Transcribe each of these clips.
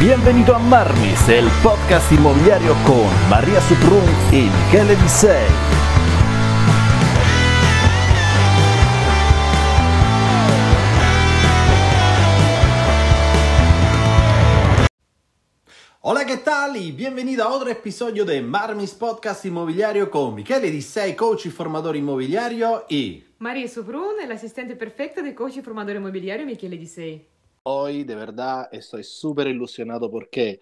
Bienvenido a Marmis, el podcast inmobiliario con María Suprun y Michele Disei. Hola, ¿qué tal? Y bienvenido a otro episodio de Marmis Podcast Inmobiliario con Michele Disei, coach y formador inmobiliario y... María Suprun, el asistente perfecto de coach y formador inmobiliario Michele Disei. Hoy de verdad estoy súper ilusionado porque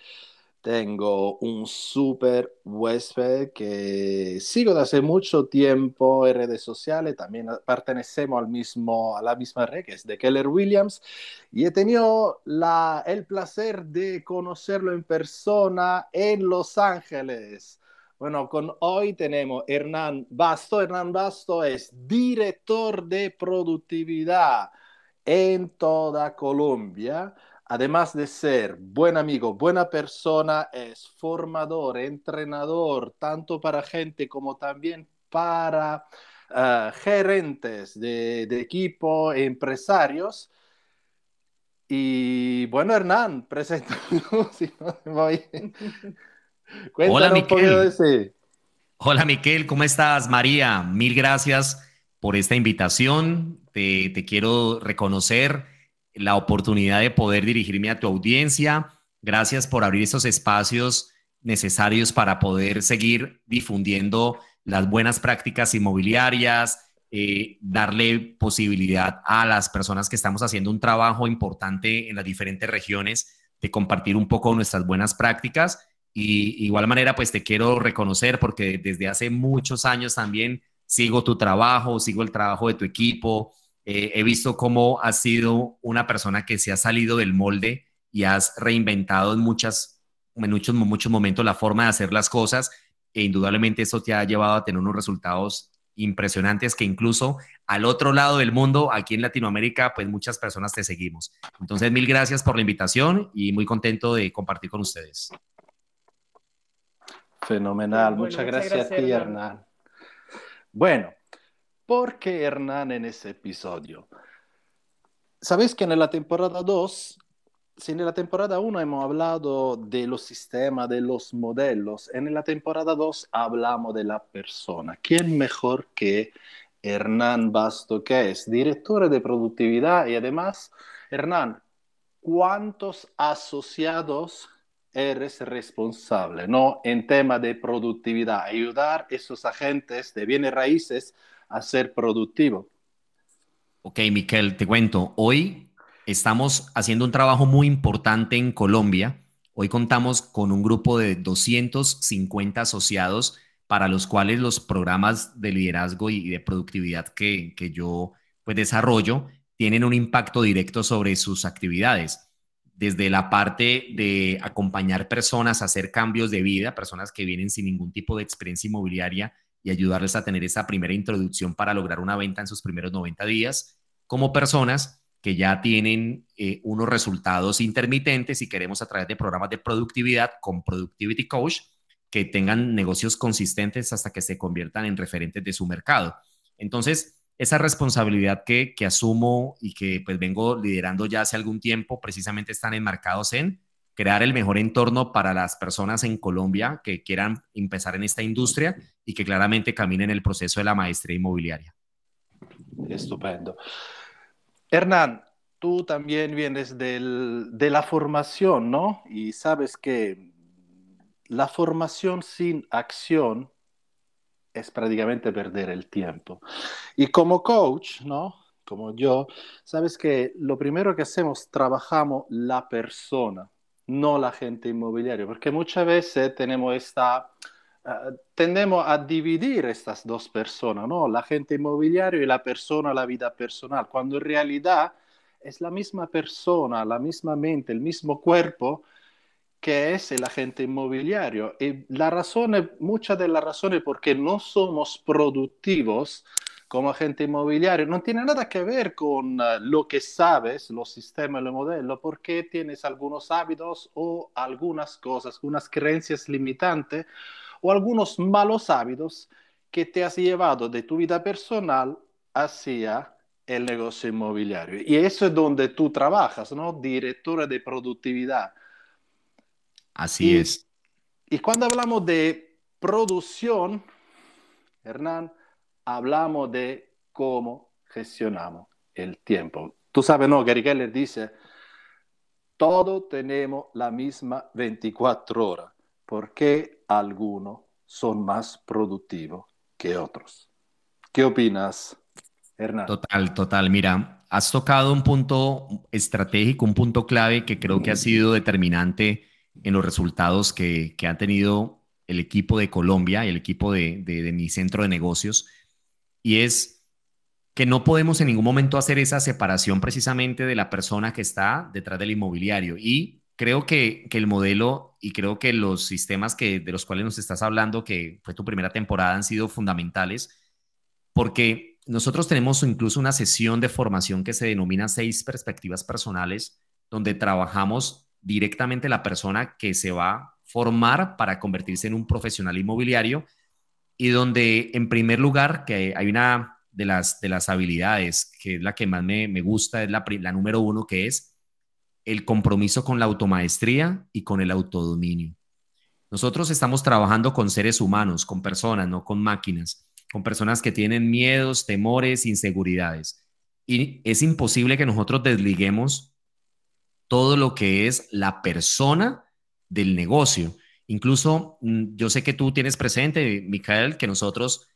tengo un súper huésped que sigo de hace mucho tiempo en redes sociales, también pertenecemos al mismo, a la misma red que es de Keller Williams y he tenido la, el placer de conocerlo en persona en Los Ángeles. Bueno, con hoy tenemos Hernán Basto. Hernán Basto es director de productividad en toda Colombia. Además de ser buen amigo, buena persona, es formador, entrenador, tanto para gente como también para uh, gerentes de, de, equipo, empresarios. Y bueno, Hernán, presento. si no voy. Hola, Miquel. Hola, Miquel, ¿cómo estás? María, mil gracias por esta invitación te, quiero reconocer la oportunidad de poder dirigirme a tu audiencia. Gracias por abrir estos espacios necesarios para poder seguir difundiendo las buenas prácticas inmobiliarias, eh, darle posibilidad a las personas que estamos haciendo un trabajo importante en las diferentes regiones de compartir un poco nuestras buenas prácticas. Y igual manera, pues te quiero reconocer porque desde hace muchos años también sigo tu trabajo, sigo el trabajo de tu equipo, eh, he visto cómo has sido una persona que se ha salido del molde y has reinventado en, muchas, en muchos, muchos momentos la forma de hacer las cosas e indudablemente eso te ha llevado a tener unos resultados impresionantes que incluso al otro lado del mundo, aquí en Latinoamérica, pues muchas personas te seguimos. Entonces, mil gracias por la invitación y muy contento de compartir con ustedes. Fenomenal, muchas, gracias, a ti, Hernán. Bueno, ¿Por qué Hernán en ese episodio? Sabes que en la temporada 2, si en la temporada 1 hemos hablado de los sistemas, de los modelos, en la temporada 2 hablamos de la persona. ¿Quién mejor que Hernán Basto, que es director de productividad y además, Hernán, ¿cuántos asociados eres responsable, ¿no? En tema de productividad, ayudar a esos agentes de bienes raíces a ser productivo. Ok, Miquel, te cuento. Hoy estamos haciendo un trabajo muy importante en Colombia. Hoy contamos con un grupo de 250 asociados para los cuales los programas de liderazgo y de productividad que, que yo pues, desarrollo tienen un impacto directo sobre sus actividades. Desde la parte de acompañar personas a hacer cambios de vida, personas que vienen sin ningún tipo de experiencia inmobiliaria y ayudarles a tener esa primera introducción para lograr una venta en sus primeros 90 días, como personas que ya tienen eh, unos resultados intermitentes y queremos a través de programas de productividad con Productivity Coach que tengan negocios consistentes hasta que se conviertan en referentes de su mercado. Entonces, esa responsabilidad que, que asumo y que pues vengo liderando ya hace algún tiempo, precisamente están enmarcados en crear el mejor entorno para las personas en Colombia que quieran empezar en esta industria y que claramente caminen el proceso de la maestría inmobiliaria. Estupendo. Hernán, tú también vienes del, de la formación, ¿no? Y sabes que la formación sin acción es prácticamente perder el tiempo. Y como coach, ¿no? Como yo, sabes que lo primero que hacemos, trabajamos la persona no la gente inmobiliaria, porque muchas veces tenemos esta, uh, tendemos a dividir estas dos personas, ¿no? La gente inmobiliaria y la persona, la vida personal, cuando en realidad es la misma persona, la misma mente, el mismo cuerpo que es el agente inmobiliario. Y la razón, muchas de las razones por qué no somos productivos como agente inmobiliario no tiene nada que ver con uh, lo que sabes, los sistemas, los modelos, porque tienes algunos hábitos o algunas cosas, unas creencias limitantes o algunos malos hábitos que te has llevado de tu vida personal hacia el negocio inmobiliario. Y eso es donde tú trabajas, ¿no? Directora de productividad. Así es. Y cuando hablamos de producción, Hernán, hablamos de cómo gestionamos el tiempo. Tú sabes, ¿no? Gary Keller dice, todos tenemos la misma 24 horas, porque algunos son más productivos que otros. ¿Qué opinas, Hernán? Total, total. Mira, has tocado un punto estratégico, un punto clave que creo que ha sido determinante en los resultados que, que ha tenido el equipo de Colombia y el equipo de, de, mi centro de negocios. Y es que no podemos en ningún momento hacer esa separación precisamente de la persona que está detrás del inmobiliario. Y creo que, que, el modelo y creo que los sistemas que, de los cuales nos estás hablando, que fue tu primera temporada, han sido fundamentales, porque nosotros tenemos incluso una sesión de formación que se denomina seis perspectivas personales, donde trabajamos directamente la persona que se va a formar para convertirse en un profesional inmobiliario y donde en primer lugar, que hay una de las, de las habilidades que es la que más me, me gusta, es la, la número uno, que es el compromiso con la automaestría y con el autodominio. Nosotros estamos trabajando con seres humanos, con personas, no con máquinas, con personas que tienen miedos, temores, inseguridades. Y es imposible que nosotros desliguemos todo lo que es la persona del negocio. Incluso mm, yo sé que tú tienes presente, Micael, que nosotros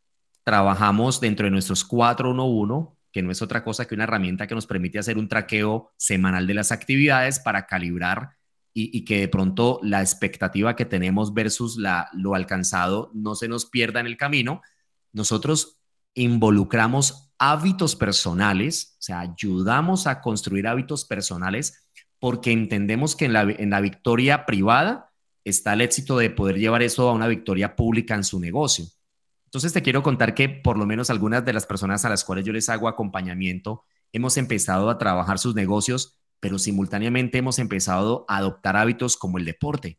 trabajamos dentro de nuestros 411, que no es otra cosa que una herramienta que nos permite hacer un traqueo semanal de las actividades para calibrar y, que de pronto la expectativa que tenemos versus lo alcanzado no se nos pierda en el camino. Nosotros involucramos hábitos personales, o sea, ayudamos a construir hábitos personales porque entendemos que en la, victoria privada está el éxito de poder llevar eso a una victoria pública en su negocio. Entonces te quiero contar que por lo menos algunas de las personas a las cuales yo les hago acompañamiento hemos empezado a trabajar sus negocios, pero simultáneamente hemos empezado a adoptar hábitos como el deporte,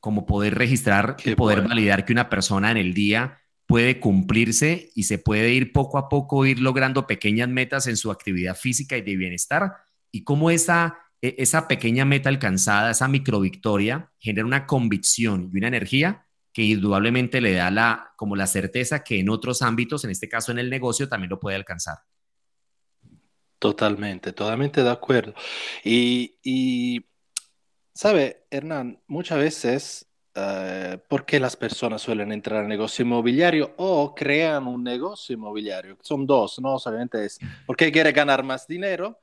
como poder registrar y poder validar que una persona en el día puede cumplirse y se puede ir poco a poco ir logrando pequeñas metas en su actividad física y de bienestar y cómo esa esa pequeña meta alcanzada, esa microvictoria, genera una convicción y una energía que indudablemente le da la, como la certeza que en otros ámbitos, en este caso en el negocio, también lo puede alcanzar. Totalmente, totalmente de acuerdo. Y, sabe, Hernán, muchas veces, eh, ¿por qué las personas suelen entrar al negocio inmobiliario o crean un negocio inmobiliario? Son dos, ¿no? Solamente es porque quiere ganar más dinero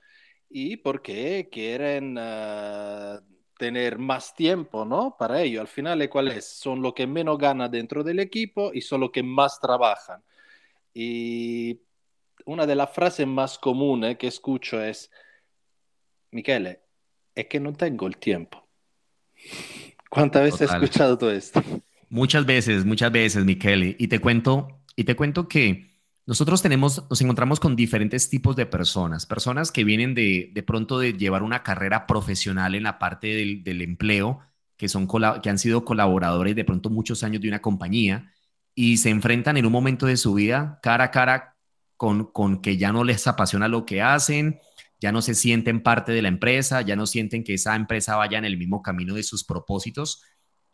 y porque quieren ah, tener más tiempo, ¿no? Para ello. Al final, ¿cuáles Son los que menos ganan dentro del equipo y son los que más trabajan. Y una de las frases más comunes que escucho es, Michele, es que no tengo el tiempo. ¿Cuántas veces has escuchado todo esto? Muchas veces, muchas veces, Michele. Y te cuento, y te cuento que nosotros tenemos, nos encontramos con diferentes tipos de personas, personas que vienen de, de pronto de llevar una carrera profesional en la parte del, del empleo, que, son, que han sido colaboradores de pronto muchos años de una compañía y se enfrentan en un momento de su vida cara a cara con, con que ya no les apasiona lo que hacen, ya no se sienten parte de la empresa, ya no sienten que esa empresa vaya en el mismo camino de sus propósitos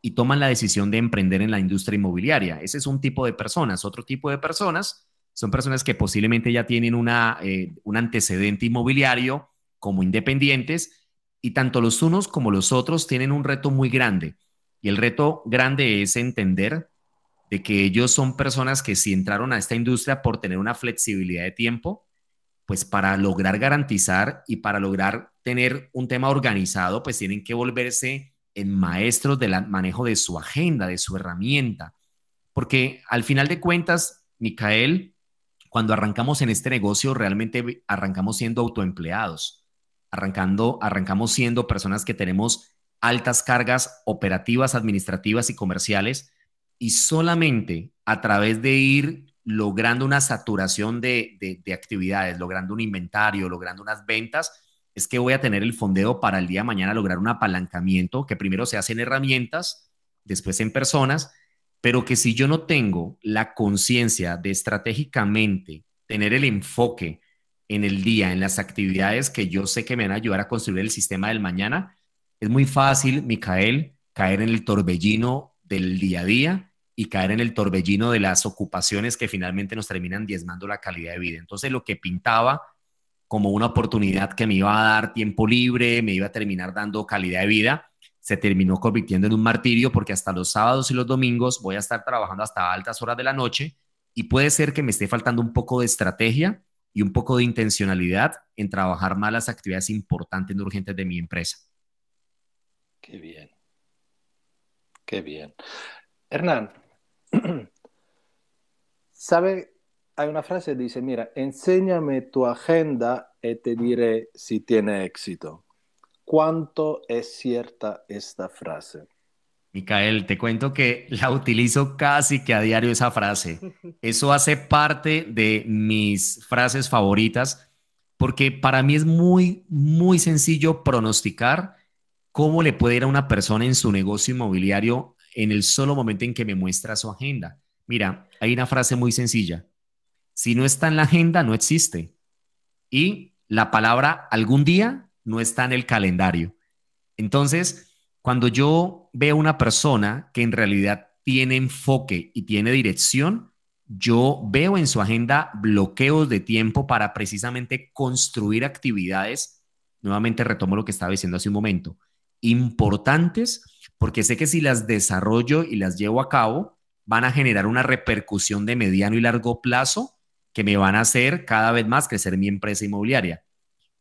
y toman la decisión de emprender en la industria inmobiliaria. Ese es un tipo de personas. Otro tipo de personas son personas que posiblemente ya tienen una, eh, un antecedente inmobiliario como independientes y tanto los unos como los otros tienen un reto muy grande. Y el reto grande es entender de que ellos son personas que si entraron a esta industria por tener una flexibilidad de tiempo, pues para lograr garantizar y para lograr tener un tema organizado, pues tienen que volverse en maestros del manejo de su agenda, de su herramienta. Porque al final de cuentas, Micael, cuando arrancamos en este negocio, realmente arrancamos siendo autoempleados, arrancando, arrancamos siendo personas que tenemos altas cargas operativas, administrativas y comerciales, y solamente a través de ir logrando una saturación de, de, actividades, logrando un inventario, logrando unas ventas, es que voy a tener el fondeo para el día de mañana lograr un apalancamiento que primero se hace en herramientas, después en personas pero que si yo no tengo la conciencia de estratégicamente tener el enfoque en el día, en las actividades que yo sé que me van a ayudar a construir el sistema del mañana, es muy fácil, Micael, caer en el torbellino del día a día y caer en el torbellino de las ocupaciones que finalmente nos terminan diezmando la calidad de vida. Entonces lo que pintaba como una oportunidad que me iba a dar tiempo libre, me iba a terminar dando calidad de vida, se terminó convirtiendo en un martirio porque hasta los sábados y los domingos voy a estar trabajando hasta altas horas de la noche y puede ser que me esté faltando un poco de estrategia y un poco de intencionalidad en trabajar más las actividades importantes y urgentes de mi empresa. Qué bien. Qué bien. Hernán, ¿sabe? Hay una frase que dice, mira, enséñame tu agenda y te diré si tiene éxito. ¿Cuánto es cierta esta frase? Micael, te cuento que la utilizo casi que a diario esa frase. Eso hace parte de mis frases favoritas porque para mí es muy, muy sencillo pronosticar cómo le puede ir a una persona en su negocio inmobiliario en el solo momento en que me muestra su agenda. Mira, hay una frase muy sencilla. Si no está en la agenda, no existe. Y la palabra algún día no está en el calendario. Entonces, cuando yo veo una persona que en realidad tiene enfoque y tiene dirección, yo veo en su agenda bloqueos de tiempo para precisamente construir actividades, nuevamente retomo lo que estaba diciendo hace un momento, importantes, porque sé que si las desarrollo y las llevo a cabo, van a generar una repercusión de mediano y largo plazo que me van a hacer cada vez más crecer mi empresa inmobiliaria.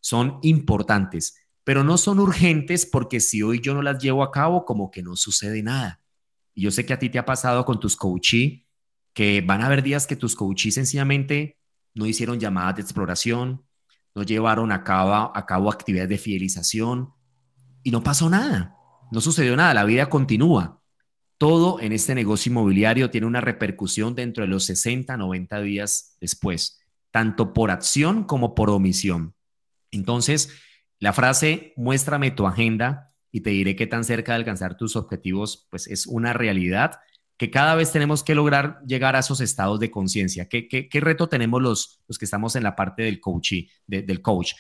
Son importantes pero no son urgentes porque si hoy yo no las llevo a cabo, como que no sucede nada. Y yo sé que a ti te ha pasado con tus coaches que van a haber días que tus coaches sencillamente no hicieron llamadas de exploración, no llevaron a cabo, a cabo actividades de fidelización y no pasó nada, no sucedió nada, la vida continúa. Todo en este negocio inmobiliario tiene una repercusión dentro de los 60, 90 días después, tanto por acción como por omisión. Entonces, la frase, muéstrame tu agenda y te diré qué tan cerca de alcanzar tus objetivos, pues es una realidad que cada vez tenemos que lograr llegar a esos estados de conciencia. ¿Qué, ¿Qué, reto tenemos los, los que estamos en la parte del, coach, del coach?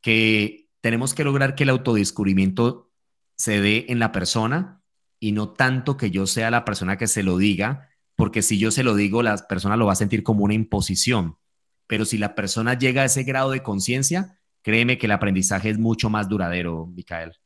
Que tenemos que lograr que el autodescubrimiento se dé en la persona y no tanto que yo sea la persona que se lo diga, porque si yo se lo digo, la persona lo va a sentir como una imposición. Pero si la persona llega a ese grado de conciencia, créeme que el aprendizaje es mucho más duradero, Micael.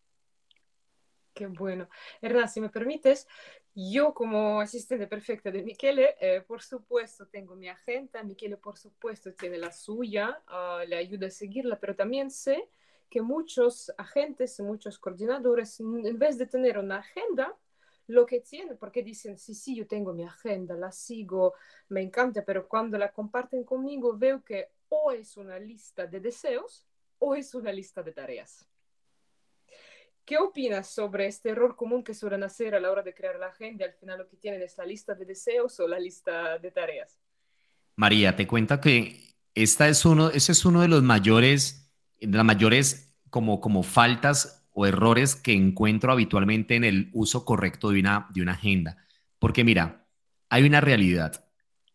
Qué bueno. Hernán, si me permites, yo como asistente perfecta de Michele, eh, por supuesto tengo mi agenda, Michele por supuesto tiene la suya, uh, le ayuda a seguirla, pero también sé que muchos agentes, muchos coordinadores, en vez de tener una agenda, lo que tienen, porque dicen, sí, sí, yo tengo mi agenda, la sigo, me encanta, pero cuando la comparten conmigo veo que o es una lista de deseos o es una lista de tareas. ¿Qué opinas sobre este error común que suelen hacer a la hora de crear la agenda? Al final lo que tienen es la lista de deseos o la lista de tareas. María, te cuenta que esta es uno, ese es uno de los mayores, de las mayores como, como faltas o errores que encuentro habitualmente en el uso correcto de una, de una agenda. Porque mira, hay una realidad.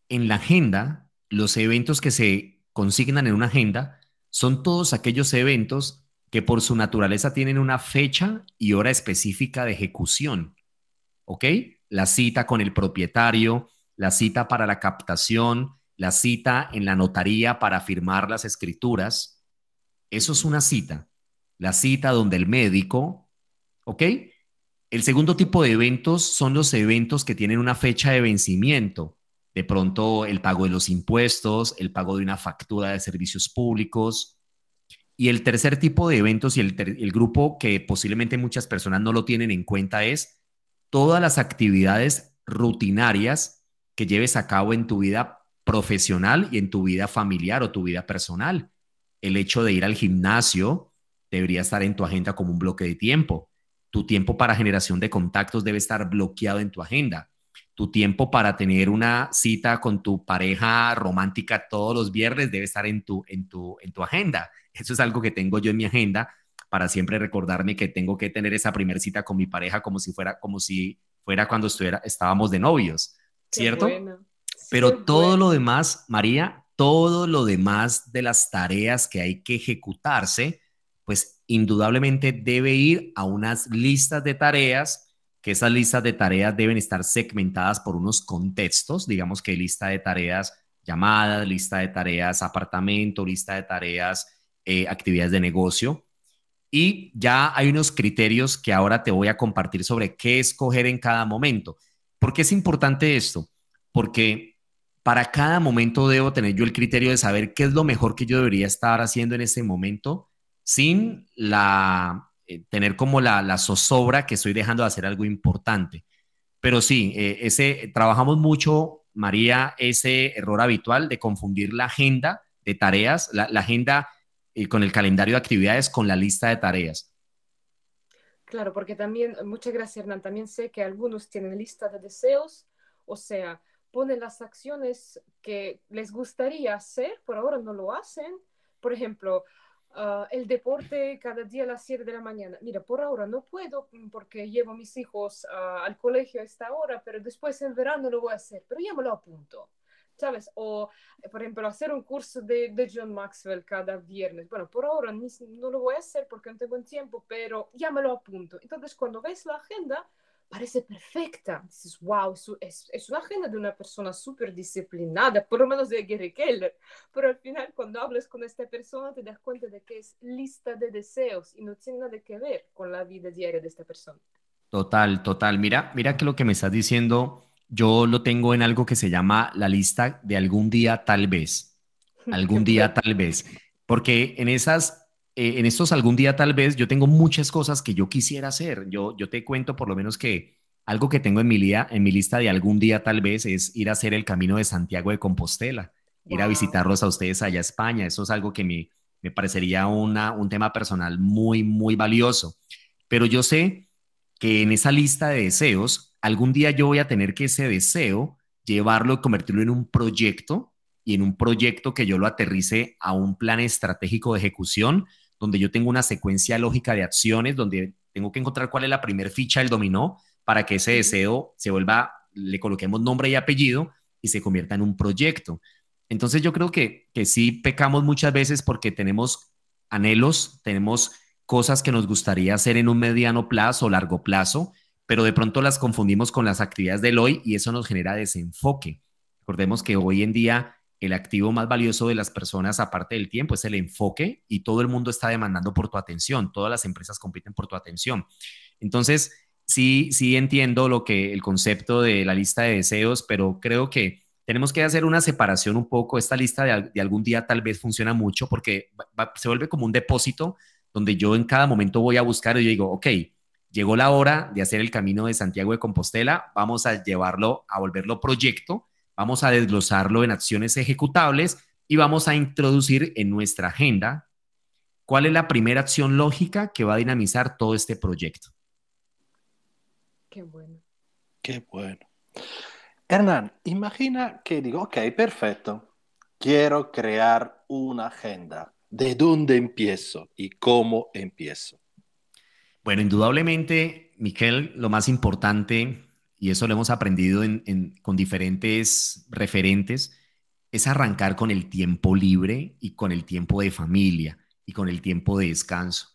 En la agenda, los eventos que se consignan en una agenda son todos aquellos eventos que por su naturaleza tienen una fecha y hora específica de ejecución. ¿Ok? La cita con el propietario, la cita para la captación, la cita en la notaría para firmar las escrituras. Eso es una cita. La cita donde el médico, ¿ok? El segundo tipo de eventos son los eventos que tienen una fecha de vencimiento de pronto el pago de los impuestos, el pago de una factura de servicios públicos. Y el tercer tipo de eventos y el, grupo que posiblemente muchas personas no lo tienen en cuenta es todas las actividades rutinarias que lleves a cabo en tu vida profesional y en tu vida familiar o tu vida personal. El hecho de ir al gimnasio debería estar en tu agenda como un bloque de tiempo. Tu tiempo para generación de contactos debe estar bloqueado en tu agenda tu tiempo para tener una cita con tu pareja romántica todos los viernes debe estar en tu, en tu, en tu agenda. Eso es algo que tengo yo en mi agenda para siempre recordarme que tengo que tener esa primera cita con mi pareja como si fuera, como si fuera cuando estuviera, estábamos de novios, ¿cierto? Pero todo lo demás, María, todo lo demás de las tareas que hay que ejecutarse, pues indudablemente debe ir a unas listas de tareas que esas listas de tareas deben estar segmentadas por unos contextos, digamos que lista de tareas llamadas, lista de tareas apartamento, lista de tareas eh, actividades de negocio. Y ya hay unos criterios que ahora te voy a compartir sobre qué escoger en cada momento. ¿Por qué es importante esto? Porque para cada momento debo tener yo el criterio de saber qué es lo mejor que yo debería estar haciendo en ese momento sin la eh, tener como la, zozobra que estoy dejando de hacer algo importante. Pero sí, eh, ese, trabajamos mucho, María, ese error habitual de confundir la agenda de tareas, la, agenda eh, con el calendario de actividades con la lista de tareas. Claro, porque también, muchas gracias Hernán, también sé que algunos tienen lista de deseos, o sea, ponen las acciones que les gustaría hacer, por ahora no lo hacen. Por ejemplo, Ah, el deporte cada día a las 7 de la mañana. Mira, por ahora no puedo mm, porque llevo a mis hijos ah, al colegio a esta hora, pero después en verano lo voy a hacer, pero ya me lo apunto. ¿Sabes? O, por ejemplo, hacer un curso de, de John Maxwell cada viernes. Bueno, por ahora no lo voy a hacer porque no tengo tiempo, pero ya me lo apunto. Entonces, cuando ves la agenda, parece perfecta. Dices, wow, es, es una agenda de una persona súper disciplinada, por lo menos de Gary Keller. Pero al final, cuando hablas con esta persona, te das cuenta de que es lista de deseos y no tiene nada que ver con la vida diaria de esta persona. Total, total. Mira, mira que lo que me estás diciendo, yo lo tengo en algo que se llama la lista de algún día tal vez. Algún día tal vez. Porque en esas eh, en estos algún día tal vez yo tengo muchas cosas que yo quisiera hacer. Yo, yo te cuento por lo menos que algo que tengo en mi, en mi lista de algún día tal vez es ir a hacer el camino de Santiago de Compostela, ir a visitarlos a ustedes allá a España. Eso es algo que me, me parecería una, un tema personal muy, muy valioso. Pero yo sé que en esa lista de deseos, algún día yo voy a tener que ese deseo llevarlo convertirlo en un proyecto y en un proyecto que yo lo aterrice a un plan estratégico de ejecución donde yo tengo una secuencia lógica de acciones, donde tengo que encontrar cuál es la primer ficha del dominó para que ese deseo se vuelva, le coloquemos nombre y apellido y se convierta en un proyecto. Entonces yo creo que, que sí pecamos muchas veces porque tenemos anhelos, tenemos cosas que nos gustaría hacer en un mediano plazo o largo plazo, pero de pronto las confundimos con las actividades del hoy y eso nos genera desenfoque. Recordemos que hoy en día el activo más valioso de las personas, aparte del tiempo, es el enfoque y todo el mundo está demandando por tu atención, todas las empresas compiten por tu atención. Entonces, sí, sí entiendo lo que el concepto de la lista de deseos, pero creo que tenemos que hacer una separación un poco. Esta lista de, algún día tal vez funciona mucho porque se vuelve como un depósito donde yo en cada momento voy a buscar y digo, ok, llegó la hora de hacer el camino de Santiago de Compostela, vamos a llevarlo, a volverlo proyecto Vamos a desglosarlo en acciones ejecutables y vamos a introducir en nuestra agenda cuál es la primera acción lógica que va a dinamizar todo este proyecto. Qué bueno. Qué bueno. Hernán, imagina que digo, ok, perfecto, quiero crear una agenda. ¿De dónde empiezo y cómo empiezo? Bueno, indudablemente, Miquel, lo más importante y eso lo hemos aprendido con diferentes referentes, es arrancar con el tiempo libre y con el tiempo de familia y con el tiempo de descanso.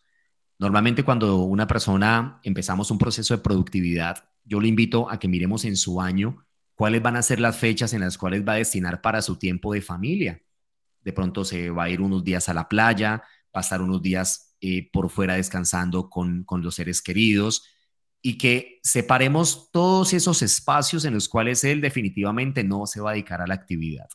Normalmente cuando una persona empezamos un proceso de productividad, yo le invito a que miremos en su año cuáles van a ser las fechas en las cuales va a destinar para su tiempo de familia. De pronto se va a ir unos días a la playa, estar unos días eh, por fuera descansando con, con los seres queridos, y que separemos todos esos espacios en los cuales él definitivamente no se va a dedicar a la actividad.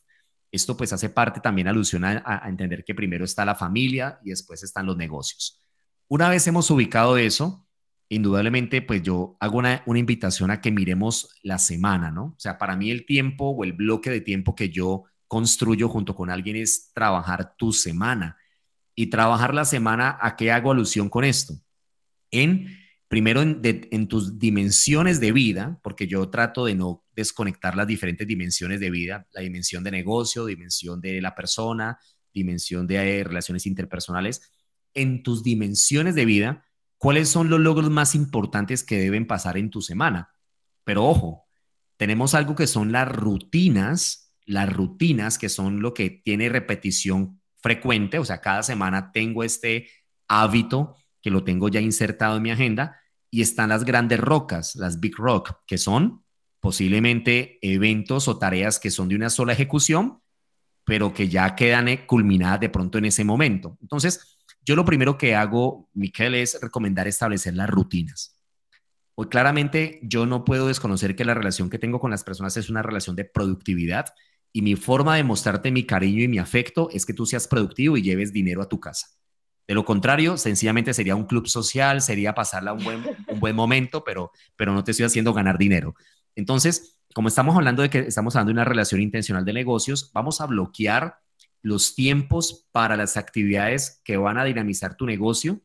Esto pues hace parte también alusión a, entender que primero está la familia y después están los negocios. Una vez hemos ubicado eso, indudablemente pues yo hago una, una invitación a que miremos la semana, ¿no? O sea, para mí el tiempo o el bloque de tiempo que yo construyo junto con alguien es trabajar tu semana. Y trabajar la semana, ¿a qué hago alusión con esto? En primero en, tus dimensiones de vida, porque yo trato de no desconectar las diferentes dimensiones de vida, la dimensión de negocio, dimensión de la persona, dimensión de eh, relaciones interpersonales, en tus dimensiones de vida, cuáles son los logros más importantes que deben pasar en tu semana. Pero ojo, tenemos algo que son las rutinas, las rutinas que son lo que tiene repetición frecuente, o sea, cada semana tengo este hábito que lo tengo ya insertado en mi agenda, y están las grandes rocas, las big rock, que son posiblemente eventos o tareas que son de una sola ejecución, pero que ya quedan eh, culminadas de pronto en ese momento. Entonces, yo lo primero que hago, Miquel, es recomendar establecer las rutinas. Hoy claramente yo no puedo desconocer que la relación que tengo con las personas es una relación de productividad y mi forma de mostrarte mi cariño y mi afecto es que tú seas productivo y lleves dinero a tu casa. De lo contrario, sencillamente sería un club social, sería pasarla un buen, un buen momento, pero, pero no te estoy haciendo ganar dinero. Entonces, como estamos hablando de que estamos hablando de una relación intencional de negocios, vamos a bloquear los tiempos para las actividades que van a dinamizar tu negocio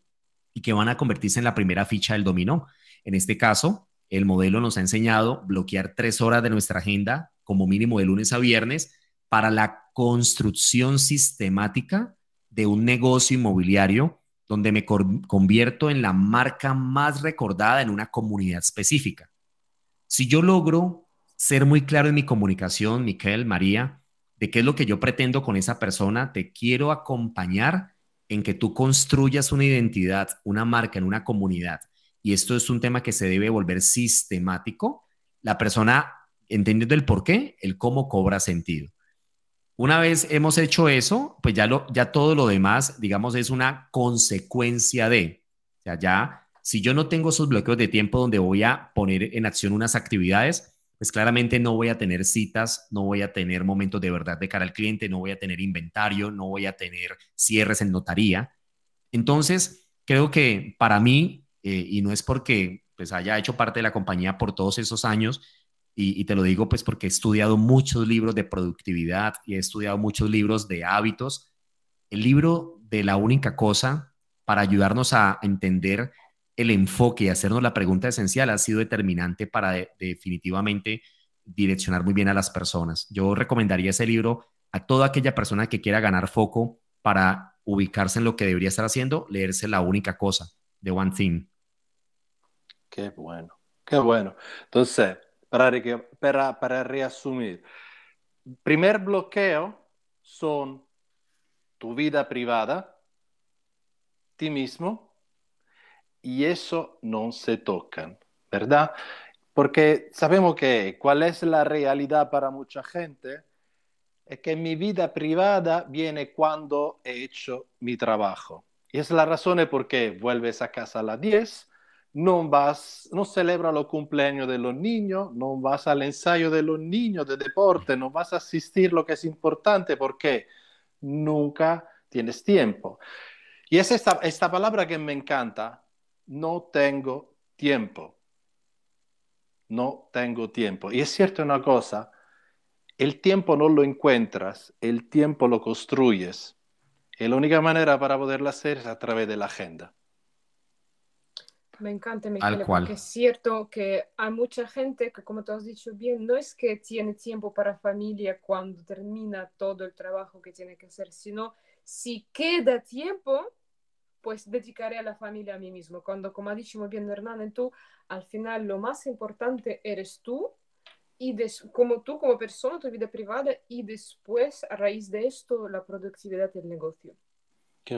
y que van a convertirse en la primera ficha del dominó. En este caso, el modelo nos ha enseñado bloquear tres horas de nuestra agenda como mínimo de lunes a viernes para la construcción sistemática de un negocio inmobiliario donde me convierto en la marca más recordada en una comunidad específica. Si yo logro ser muy claro en mi comunicación, Miquel, María, de qué es lo que yo pretendo con esa persona, te quiero acompañar en que tú construyas una identidad, una marca en una comunidad. Y esto es un tema que se debe volver sistemático. La persona, entendiendo el por qué, el cómo cobra sentido. Una vez hemos hecho eso, pues ya, lo, ya todo lo demás, digamos, es una consecuencia de. Ya, si yo no tengo esos bloqueos de tiempo donde voy a poner en acción unas actividades, pues claramente no voy a tener citas, no voy a tener momentos de verdad de cara al cliente, no voy a tener inventario, no voy a tener cierres en notaría. Entonces, creo que para mí, eh, y no es porque pues haya hecho parte de la compañía por todos esos años, y, te lo digo pues porque he estudiado muchos libros de productividad y he estudiado muchos libros de hábitos. El libro de la única cosa para ayudarnos a entender el enfoque y hacernos la pregunta esencial ha sido determinante para definitivamente direccionar muy bien a las personas. Yo recomendaría ese libro a toda aquella persona que quiera ganar foco para ubicarse en lo que debería estar haciendo, leerse la única cosa, The One Thing. Qué bueno, qué bueno. Entonces, para, para, para resumir, primer bloqueo son tu vida privada, ti mismo, y eso no se tocan, ¿verdad? Porque sabemos que cuál es la realidad para mucha gente, es que mi vida privada viene cuando he hecho mi trabajo. Y es la razón por qué vuelves a casa a las 10, no vas, no celebra los cumpleaños de los niños, no vas al ensayo de los niños de deporte, no vas a asistir lo que es importante porque nunca tienes tiempo. Y es esta, esta palabra que me encanta, no tengo tiempo. No tengo tiempo. Y es cierto una cosa, el tiempo no lo encuentras, el tiempo lo construyes. Y la única manera para poderlo hacer es a través de la agenda. Me encanta, Michele, porque es cierto que hay mucha gente que, como tú has dicho bien, no es que tiene tiempo para familia cuando termina todo el trabajo que tiene que hacer, sino si queda tiempo, pues dedicaré a la familia a mí mismo. Cuando, como ha dicho muy bien Hernán, tú, al final lo más importante eres tú y como tú como persona, tu vida privada y después, a raíz de esto, la productividad del negocio.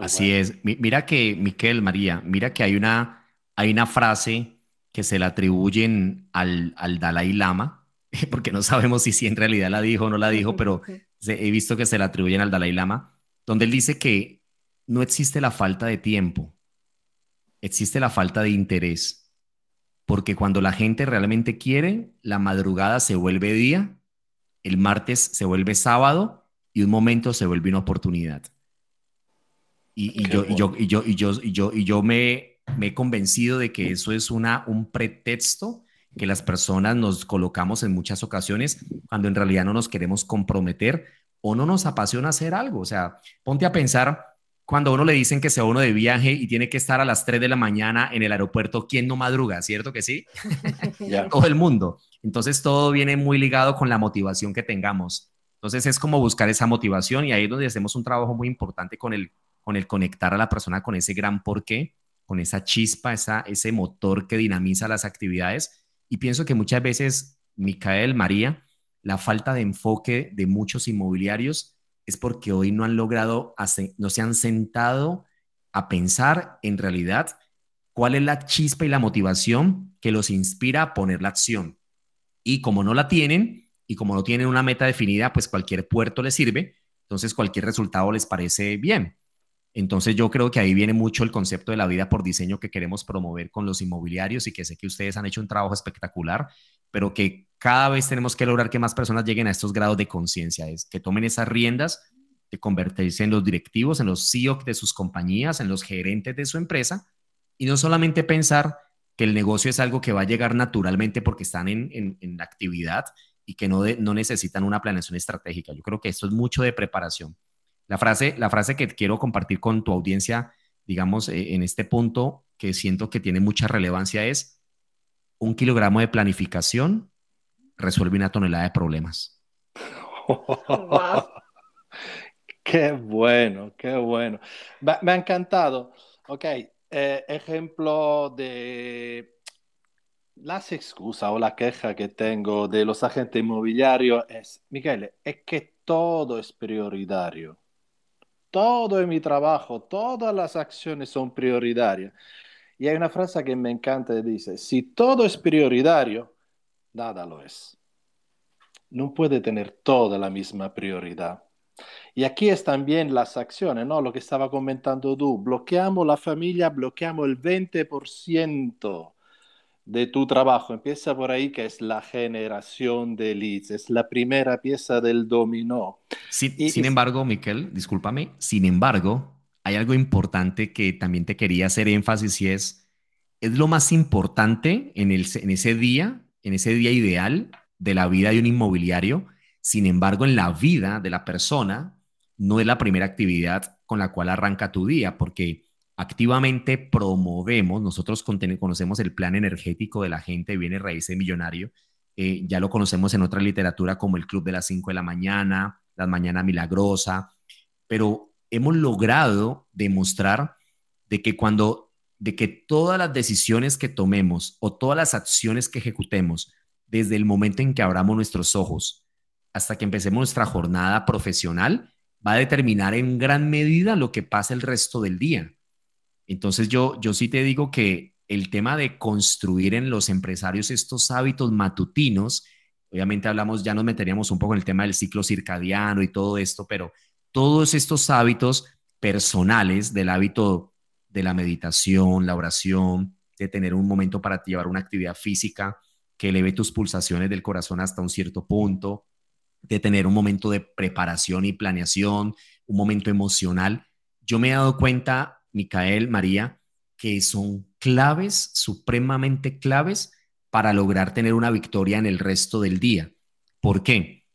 Así es. Mira que, Miquel, María, mira que hay una hay una frase que se le atribuyen al, Dalai Lama, porque no sabemos si, si en realidad la dijo o no la dijo, pero he visto que se la atribuyen al Dalai Lama, donde él dice que no existe la falta de tiempo, existe la falta de interés, porque cuando la gente realmente quiere, la madrugada se vuelve día, el martes se vuelve sábado y un momento se vuelve una oportunidad. Y, yo, y, yo, y, yo, y, yo, y, yo, y yo me me he convencido de que eso es una, un pretexto que las personas nos colocamos en muchas ocasiones cuando en realidad no nos queremos comprometer o no nos apasiona hacer algo. O sea, ponte a pensar cuando a uno le dicen que se va uno de viaje y tiene que estar a las 3 de la mañana en el aeropuerto, ¿quién no madruga? ¿Cierto que sí? Todo el mundo. Entonces todo viene muy ligado con la motivación que tengamos. Entonces es como buscar esa motivación y ahí es donde hacemos un trabajo muy importante con el, con el conectar a la persona con ese gran porqué con esa chispa, esa, ese motor que dinamiza las actividades. Y pienso que muchas veces, Micael, María, la falta de enfoque de muchos inmobiliarios es porque hoy no han logrado, no se han sentado a pensar en realidad cuál es la chispa y la motivación que los inspira a poner la acción. Y como no la tienen y como no tienen una meta definida, pues cualquier puerto les sirve, entonces cualquier resultado les parece bien. Entonces yo creo que ahí viene mucho el concepto de la vida por diseño que queremos promover con los inmobiliarios y que sé que ustedes han hecho un trabajo espectacular, pero que cada vez tenemos que lograr que más personas lleguen a estos grados de conciencia, es que tomen esas riendas de convertirse en los directivos, en los CEO de sus compañías, en los gerentes de su empresa y no solamente pensar que el negocio es algo que va a llegar naturalmente porque están en, la actividad y que no, no necesitan una planeación estratégica. Yo creo que esto es mucho de preparación. La frase, la frase que quiero compartir con tu audiencia, digamos, eh, en este punto, que siento que tiene mucha relevancia, es un kilogramo de planificación resuelve una tonelada de problemas. Qué bueno, qué bueno. Me ha encantado. Ok, eh, ejemplo de las excusas o la queja que tengo de los agentes inmobiliarios es, Miguel, es que todo es prioritario todo en mi trabajo, todas las acciones son prioritarias. Y hay una frase que me encanta que dice, si todo es prioritario, nada lo es. No puede tener toda la misma prioridad. Y aquí están bien las acciones, ¿no? Lo que estaba comentando tú, bloqueamos la familia, bloqueamos el 20% de tu trabajo. Empieza por ahí, que es la generación de leads, es la primera pieza del dominó. sin embargo, Miquel, discúlpame, sin embargo, hay algo importante que también te quería hacer énfasis y es, es lo más importante en, el, en ese día, en ese día ideal de la vida de un inmobiliario. Sin embargo, en la vida de la persona, no es la primera actividad con la cual arranca tu día, porque activamente promovemos, nosotros conocemos el plan energético de la gente, viene raíz millonario, eh, ya lo conocemos en otra literatura como el Club de las 5 de la mañana, la Mañana Milagrosa, pero hemos logrado demostrar de que cuando, de que todas las decisiones que tomemos o todas las acciones que ejecutemos, desde el momento en que abramos nuestros ojos hasta que empecemos nuestra jornada profesional, va a determinar en gran medida lo que pasa el resto del día. Entonces yo, yo sí te digo que el tema de construir en los empresarios estos hábitos matutinos, obviamente hablamos, ya nos meteríamos un poco en el tema del ciclo circadiano y todo esto, pero todos estos hábitos personales del hábito de la meditación, la oración, de tener un momento para llevar una actividad física que eleve tus pulsaciones del corazón hasta un cierto punto, de tener un momento de preparación y planeación, un momento emocional. Yo me he dado cuenta Micael, María, que son claves, supremamente claves para lograr tener una victoria en el resto del día. ¿Por qué?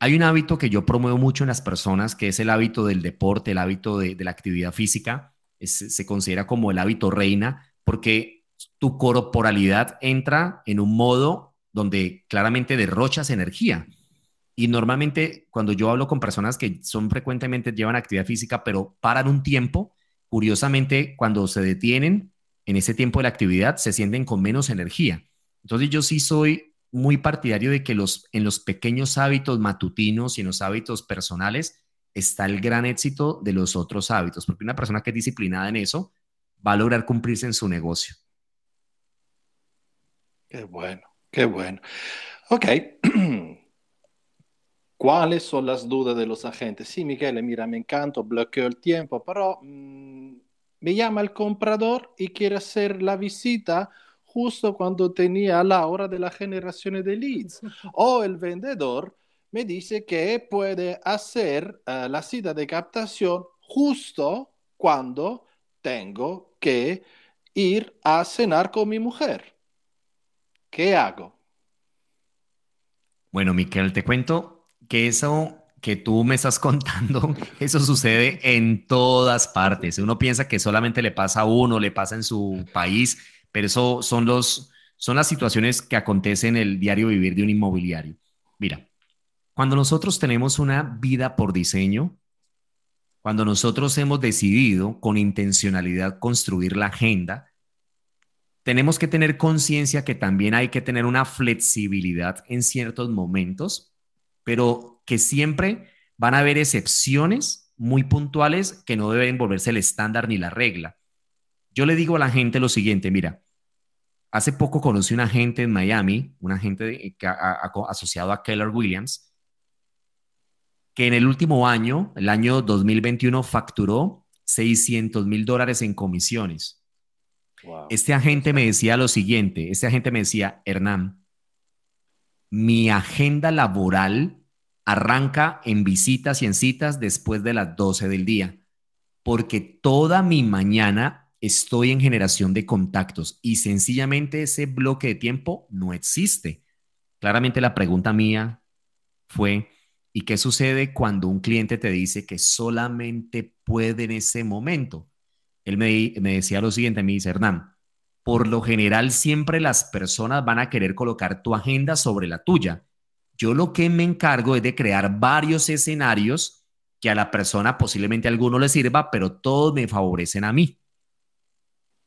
Hay un hábito que yo promuevo mucho en las personas, que es el hábito del deporte, el hábito de, la actividad física. se considera como el hábito reina, porque tu corporalidad entra en un modo donde claramente derrochas energía. Y normalmente cuando yo hablo con personas que son frecuentemente llevan actividad física, pero paran un tiempo, curiosamente, cuando se detienen en ese tiempo de la actividad, se sienten con menos energía. Entonces yo sí soy muy partidario de que los, en los pequeños hábitos matutinos y en los hábitos personales está el gran éxito de los otros hábitos, porque una persona que es disciplinada en eso va a lograr cumplirse en su negocio. Qué bueno, qué bueno. Ok. ¿Cuáles son las dudas de los agentes? Sí, Miguel, mira, me encanta, bloqueo el tiempo, pero mm, me llama el comprador y quiere hacer la visita justo cuando tenía la hora de la generación de leads. O el vendedor me dice que puede hacer eh, la cita de captación justo cuando tengo que ir a cenar con mi mujer. ¿Qué hago? Bueno, Miquel, te cuento que eso que tú me estás contando, eso sucede en todas partes. Uno piensa que solamente le pasa a uno, le pasa en su país, pero eso son, los, son las situaciones que acontecen en el diario vivir de un inmobiliario. Mira, cuando nosotros tenemos una vida por diseño, cuando nosotros hemos decidido con intencionalidad construir la agenda, tenemos que tener conciencia que también hay que tener una flexibilidad en ciertos momentos pero que siempre van a haber excepciones muy puntuales que no deben volverse el estándar ni la regla. Yo le digo a la gente lo siguiente, mira, hace poco conocí un agente en Miami, un agente asociado a Keller Williams, que en el último año, el año 2021, facturó 600 mil dólares en comisiones. Este agente me decía lo siguiente, este agente me decía, Hernán, mi agenda laboral arranca en visitas y en citas después de las 12 del día, porque toda mi mañana estoy en generación de contactos y sencillamente ese bloque de tiempo no existe. Claramente la pregunta mía fue, ¿y qué sucede cuando un cliente te dice que solamente puede en ese momento? Él me, decía lo siguiente, me dice, Hernán, por lo general siempre las personas van a querer colocar tu agenda sobre la tuya. Yo lo que me encargo es de crear varios escenarios que a la persona posiblemente alguno le sirva, pero todos me favorecen a mí.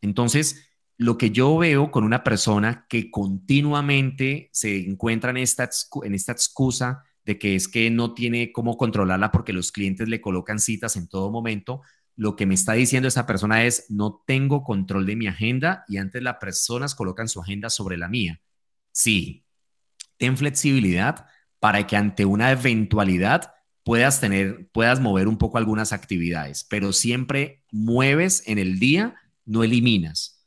Entonces, lo que yo veo con una persona que continuamente se encuentra en esta, en esta excusa de que es que no tiene cómo controlarla porque los clientes le colocan citas en todo momento, lo que me está diciendo esa persona es, no tengo control de mi agenda y antes las personas colocan su agenda sobre la mía. Sí, ten flexibilidad para que ante una eventualidad puedas tener, puedas mover un poco algunas actividades, pero siempre mueves en el día, no eliminas.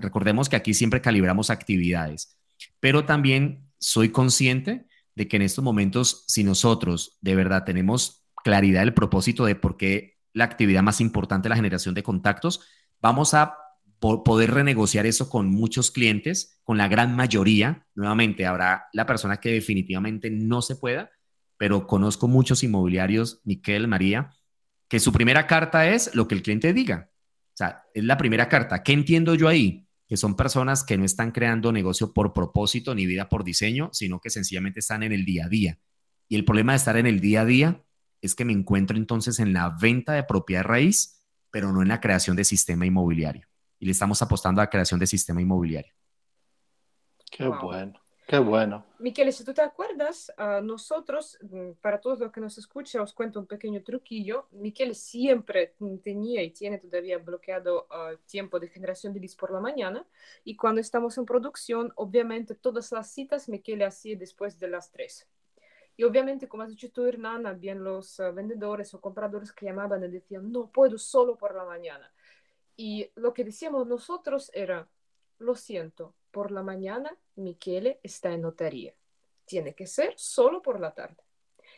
recordemos que aquí siempre calibramos actividades, pero también soy consciente de que en estos momentos, si nosotros de verdad tenemos claridad del propósito de por qué la actividad más importante, la generación de contactos. Vamos a poder renegociar eso con muchos clientes, con la gran mayoría. Nuevamente, habrá la persona que definitivamente no se pueda, pero conozco muchos inmobiliarios, Miquel, María, que su primera carta es lo que el cliente diga. O sea, es la primera carta. ¿Qué entiendo yo ahí? Que son personas que no están creando negocio por propósito ni vida por diseño, sino que sencillamente están en el día a día. Y el problema de estar en el día a día es que me encuentro entonces en la venta de propiedad raíz, pero no en la creación de sistema inmobiliario. Y le estamos apostando a la creación de sistema inmobiliario. Qué bueno, qué bueno. Miquel, si tú te acuerdas, nosotros, mm, para todos los que nos escuchan, os cuento un pequeño truquillo. Miquel siempre tenía y tiene todavía bloqueado tiempo de generación de leads por la mañana. Y cuando estamos en producción, obviamente todas las citas Miquel hacía después de las 3. Y obviamente, como has dicho tú, Hernán, habían los uh, vendedores o compradores que llamaban y decían, no puedo solo por la mañana. Y lo que decíamos nosotros era, lo siento, por la mañana Michele está en notaría. Tiene que ser solo por la tarde.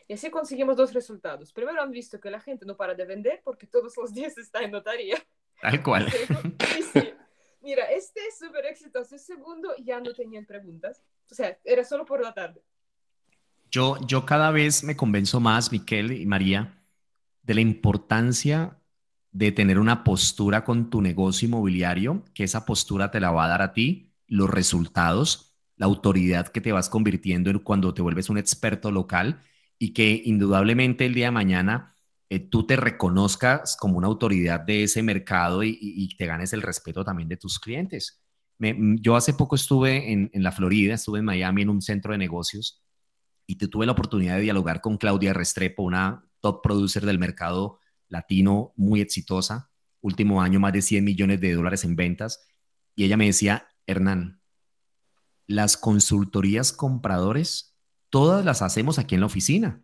Y así conseguimos dos resultados. Primero han visto que la gente no para de vender porque todos los días está en notaría. Tal cual. Sí, sí. Mira, este es súper exitoso. El segundo ya no tenían preguntas. O sea, era solo por la tarde. Yo, yo cada vez me convenzo más, Miquel y María, de la importancia de tener una postura con tu negocio inmobiliario, que esa postura te la va a dar a ti los resultados, la autoridad que te vas convirtiendo en cuando te vuelves un experto local y que indudablemente el día de mañana eh, tú te reconozcas como una autoridad de ese mercado y, te ganes el respeto también de tus clientes. yo hace poco estuve en, en la Florida, estuve en Miami en un centro de negocios y te tuve la oportunidad de dialogar con Claudia Restrepo, una top producer del mercado latino muy exitosa, último año más de 100 millones de dólares en ventas, y ella me decía, Hernán, las consultorías compradores, todas las hacemos aquí en la oficina.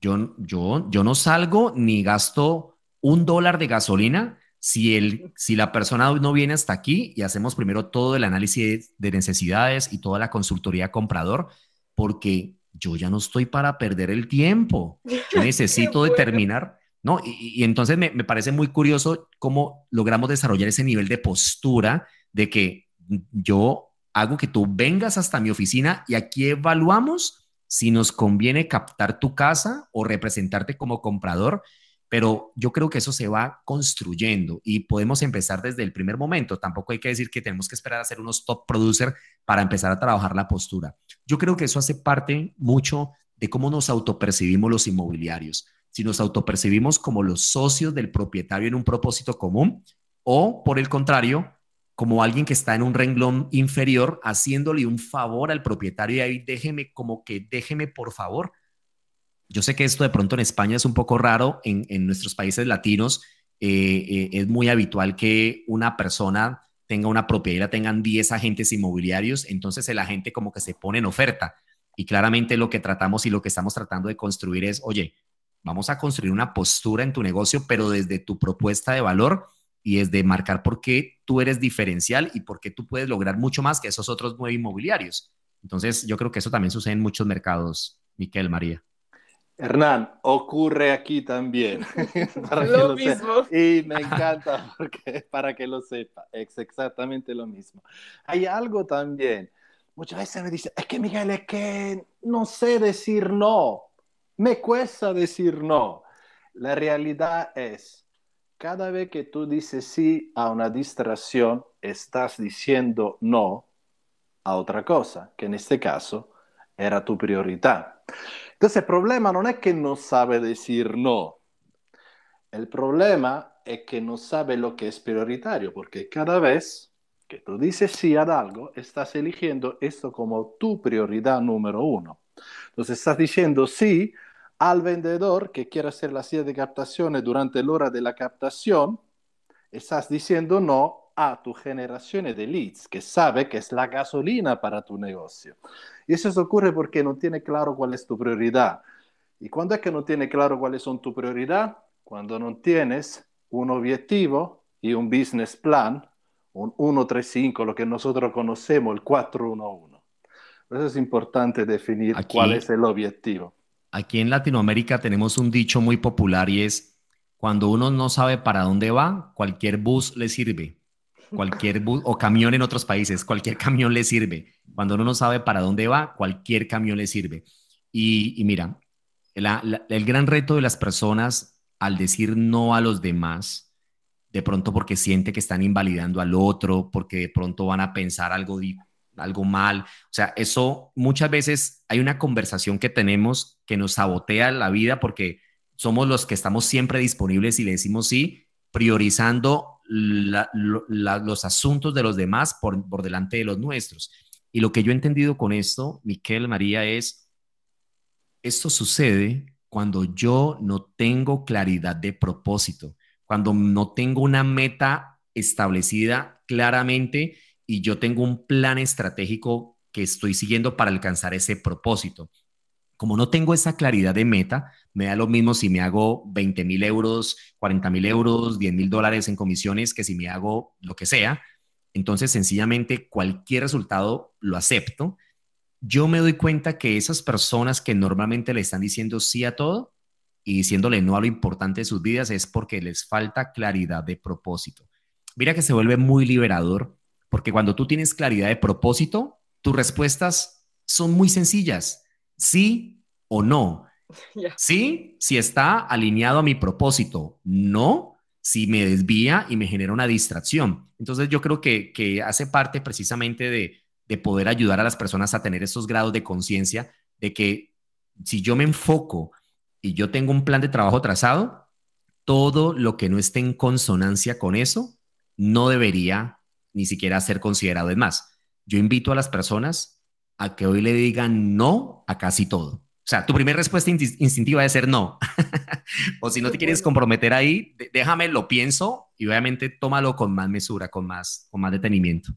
Yo, yo, yo no salgo ni gasto un dólar de gasolina si, el, si la persona no viene hasta aquí y hacemos primero todo el análisis de necesidades y toda la consultoría comprador, porque yo ya no estoy para perder el tiempo. Yo necesito determinar, ¿no? Y, entonces me, parece muy curioso cómo logramos desarrollar ese nivel de postura de que yo hago que tú vengas hasta mi oficina y aquí evaluamos si nos conviene captar tu casa o representarte como comprador pero yo creo que eso se va construyendo y podemos empezar desde el primer momento. Tampoco hay que decir que tenemos que esperar a ser unos top producer para empezar a trabajar la postura. Yo creo que eso hace parte mucho de cómo nos autopercibimos los inmobiliarios. Si nos autopercibimos como los socios del propietario en un propósito común o, por el contrario, como alguien que está en un renglón inferior haciéndole un favor al propietario y ahí déjeme como que déjeme por favor yo sé que esto de pronto en España es un poco raro, en, nuestros países latinos eh, es muy habitual que una persona tenga una propiedad y la tengan 10 agentes inmobiliarios, entonces el agente como que se pone en oferta. Y claramente lo que tratamos y lo que estamos tratando de construir es, oye, vamos a construir una postura en tu negocio, pero desde tu propuesta de valor y desde marcar por qué tú eres diferencial y por qué tú puedes lograr mucho más que esos otros nueve inmobiliarios. Entonces, yo creo que eso también sucede en muchos mercados, Miquel, María. Hernán, ocurre aquí también. para lo, mismo. Y me encanta porque para que lo sepa, es exactamente lo mismo. Hay algo también. Muchas veces me dicen, es que Miguel, es que no sé decir no. Me cuesta decir no. La realidad es, cada vez que tú dices sí a una distracción, estás diciendo no a otra cosa, que en este caso era tu prioridad. Entonces el problema no es que no sabe decir no. El problema es que no sabe lo que es prioritario, porque cada vez que tú dices sí a algo, estás eligiendo esto como tu prioridad número uno. Entonces estás diciendo sí al vendedor que quiere hacer la silla de captaciones durante la hora de la captación, estás diciendo no a tu generación de leads, que sabe que es la gasolina para tu negocio. Y eso ocurre porque no tiene claro cuál es tu prioridad. ¿Y cuándo es que no tiene claro cuáles son tu prioridad? Cuando no tienes un objetivo y un business plan, un 135, lo que nosotros conocemos, el 411. Por eso es importante definir cuál es el objetivo. Aquí en Latinoamérica tenemos un dicho muy popular y es, cuando uno no sabe para dónde va, cualquier bus le sirve. Cualquier bus o camión en otros países, cualquier camión le sirve. Cuando uno no sabe para dónde va, cualquier camión le sirve. Y, mira, el gran reto de las personas al decir no a los demás, de pronto porque siente que están invalidando al otro, porque de pronto van a pensar algo, algo mal. O sea, eso muchas veces hay una conversación que tenemos que nos sabotea la vida porque somos los que estamos siempre disponibles y le decimos sí, priorizando los asuntos de los demás por, por delante de los nuestros. Y lo que yo he entendido con esto, Miquel, María, es, esto sucede cuando yo no tengo claridad de propósito, cuando no tengo una meta establecida claramente y yo tengo un plan estratégico que estoy siguiendo para alcanzar ese propósito. Como no tengo esa claridad de meta, me da lo mismo si me hago 20 mil euros, 40 mil euros, 10 mil dólares en comisiones que si me hago lo que sea, entonces, sencillamente, cualquier resultado lo acepto. Yo me doy cuenta que esas personas que normalmente le están diciendo sí a todo y diciéndole no a lo importante de sus vidas es porque les falta claridad de propósito. Mira que se vuelve muy liberador porque cuando tú tienes claridad de propósito, tus respuestas son muy sencillas. Sí o no. Sí, si está alineado a mi propósito. No, si me desvía y me genera una distracción. Entonces yo creo que, hace parte precisamente de, de, poder ayudar a las personas a tener esos grados de conciencia de que si yo me enfoco y yo tengo un plan de trabajo trazado, todo lo que no esté en consonancia con eso no debería ni siquiera ser considerado. Es más, yo invito a las personas a que hoy le digan no a casi todo. O sea, tu primera respuesta instintiva debe ser no. o si no te quieres comprometer ahí, déjame, lo pienso y obviamente tómalo con más mesura, con más, con más detenimiento.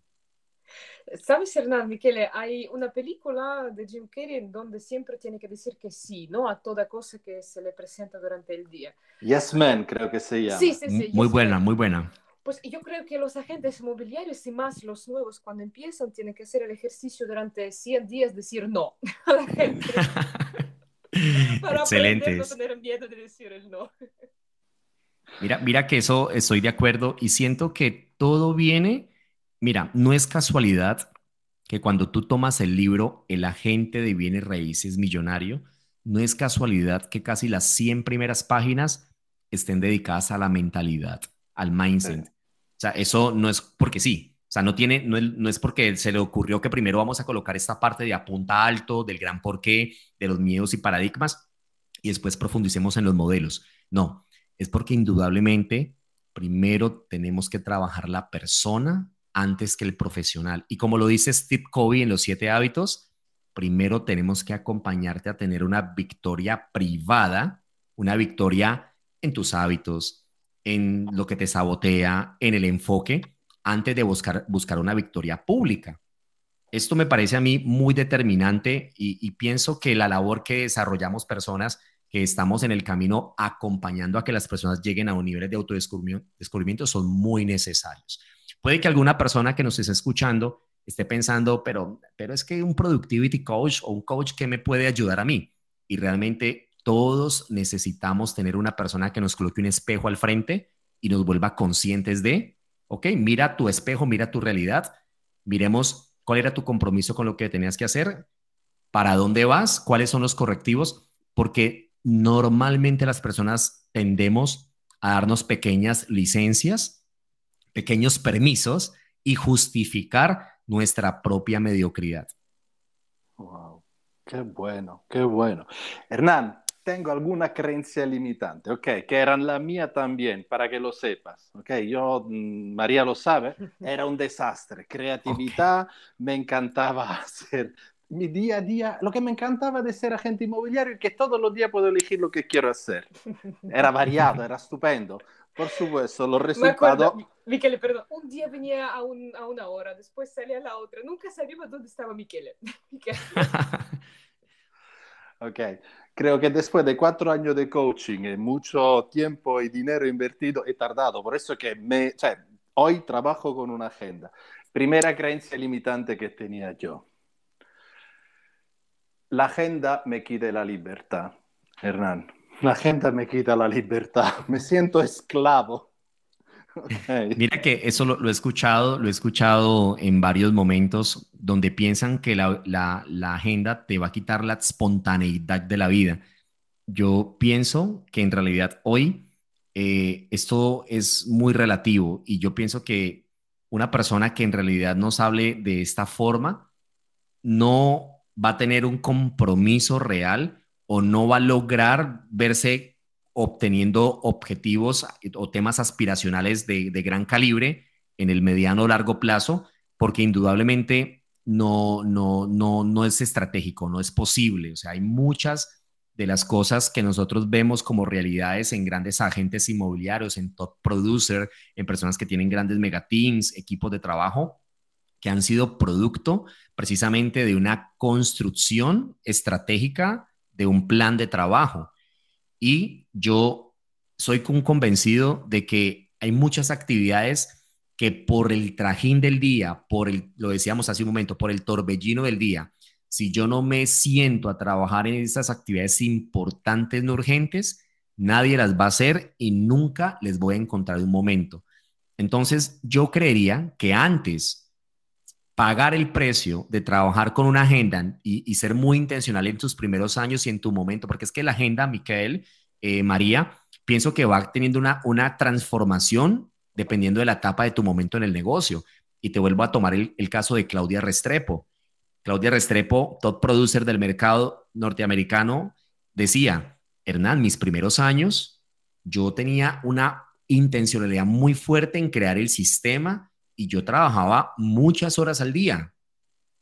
¿Sabes, Hernán, Michele? Hay una película de Jim Carrey donde siempre tiene que decir que sí, ¿no? A toda cosa que se le presenta durante el día. Yes Man, creo que se llama. Sí, sí, sí. Muy buena, muy buena. Pues yo creo que los agentes inmobiliarios y más los nuevos cuando empiezan tienen que hacer el ejercicio durante 100 días decir no a la gente. Para Excelente. no tener miedo de decir el no. Mira, mira que eso estoy de acuerdo y siento que todo viene, mira, no es casualidad que cuando tú tomas el libro El agente de bienes raíces millonario, no es casualidad que casi las 100 primeras páginas estén dedicadas a la mentalidad, al mindset. O sea, eso no es porque sí. O sea, no, tiene, no, es porque se le ocurrió que primero vamos a colocar esta parte de apunta alto, del gran porqué, de los miedos y paradigmas, y después profundicemos en los modelos. No, es porque indudablemente primero tenemos que trabajar la persona antes que el profesional. Y como lo dice Steve Covey en los siete hábitos, primero tenemos que acompañarte a tener una victoria privada, una victoria en tus hábitos, en lo que te sabotea, en el enfoque, antes de buscar, buscar una victoria pública. Esto me parece a mí muy determinante y, pienso que la labor que desarrollamos personas que estamos en el camino acompañando a que las personas lleguen a un nivel de autodescubrimiento son muy necesarios. Puede que alguna persona que nos esté escuchando esté pensando, pero, pero es que un productivity coach o un coach que me puede ayudar a mí. Y realmente todos necesitamos tener una persona que nos coloque un espejo al frente y nos vuelva conscientes de, ok, mira tu espejo, mira tu realidad, miremos cuál era tu compromiso con lo que tenías que hacer, para dónde vas, cuáles son los correctivos, porque normalmente las personas tendemos a darnos pequeñas licencias, pequeños permisos y justificar nuestra propia mediocridad. Wow, qué bueno, qué bueno. Hernán, tengo alguna creencia limitante, ¿ok? Que eran la mía también, para que lo sepas, ¿ok? Yo, mm, María lo sabe, era un desastre. Creatividad, me encantaba hacer mi día a día, lo que me encantaba de ser agente inmobiliario es que todos los días puedo elegir lo que quiero hacer. Era variado, era estupendo. Por supuesto, los resultados... Michele, perdón, un día venía a, un, a, una hora, después salía a la otra. Nunca sabía dónde estaba Michele. ok, creo que después de cuatro años de coaching y mucho tiempo y dinero invertido, he tardado. Por eso que me, cioè, hoy trabajo con una agenda. Primera creencia limitante que tenía yo. La agenda me quita la libertad, Hernán. La gente me quita la libertad, me siento esclavo. Mira que eso lo, he escuchado, lo he escuchado en varios momentos donde piensan que la, agenda te va a quitar la espontaneidad de la vida. Yo pienso que en realidad hoy eh, esto es muy relativo y yo pienso que una persona que en realidad nos hable de esta forma no va a tener un compromiso real o no va a lograr verse obteniendo objetivos o temas aspiracionales de, gran calibre en el mediano o largo plazo, porque indudablemente no, no, no, no es estratégico, no es posible. O sea, hay muchas de las cosas que nosotros vemos como realidades en grandes agentes inmobiliarios, en top producer, en personas que tienen grandes megateams, equipos de trabajo, que han sido producto precisamente de una construcción estratégica de un plan de trabajo. Y yo soy convencido de que hay muchas actividades que por el trajín del día, por el, lo decíamos hace un momento, por el torbellino del día, si yo no me siento a trabajar en esas actividades importantes, no urgentes, nadie las va a hacer y nunca les voy a encontrar un momento. Entonces, yo creería que antes pagar el precio de trabajar con una agenda y, ser muy intencional en tus primeros años y en tu momento, porque es que la agenda, Miquel, eh, María, pienso que va teniendo una, una transformación dependiendo de la etapa de tu momento en el negocio. Y te vuelvo a tomar el, el caso de Claudia Restrepo. Claudia Restrepo, top producer del mercado norteamericano, decía, Hernán, mis primeros años, yo tenía una intencionalidad muy fuerte en crear el sistema y yo trabajaba muchas horas al día.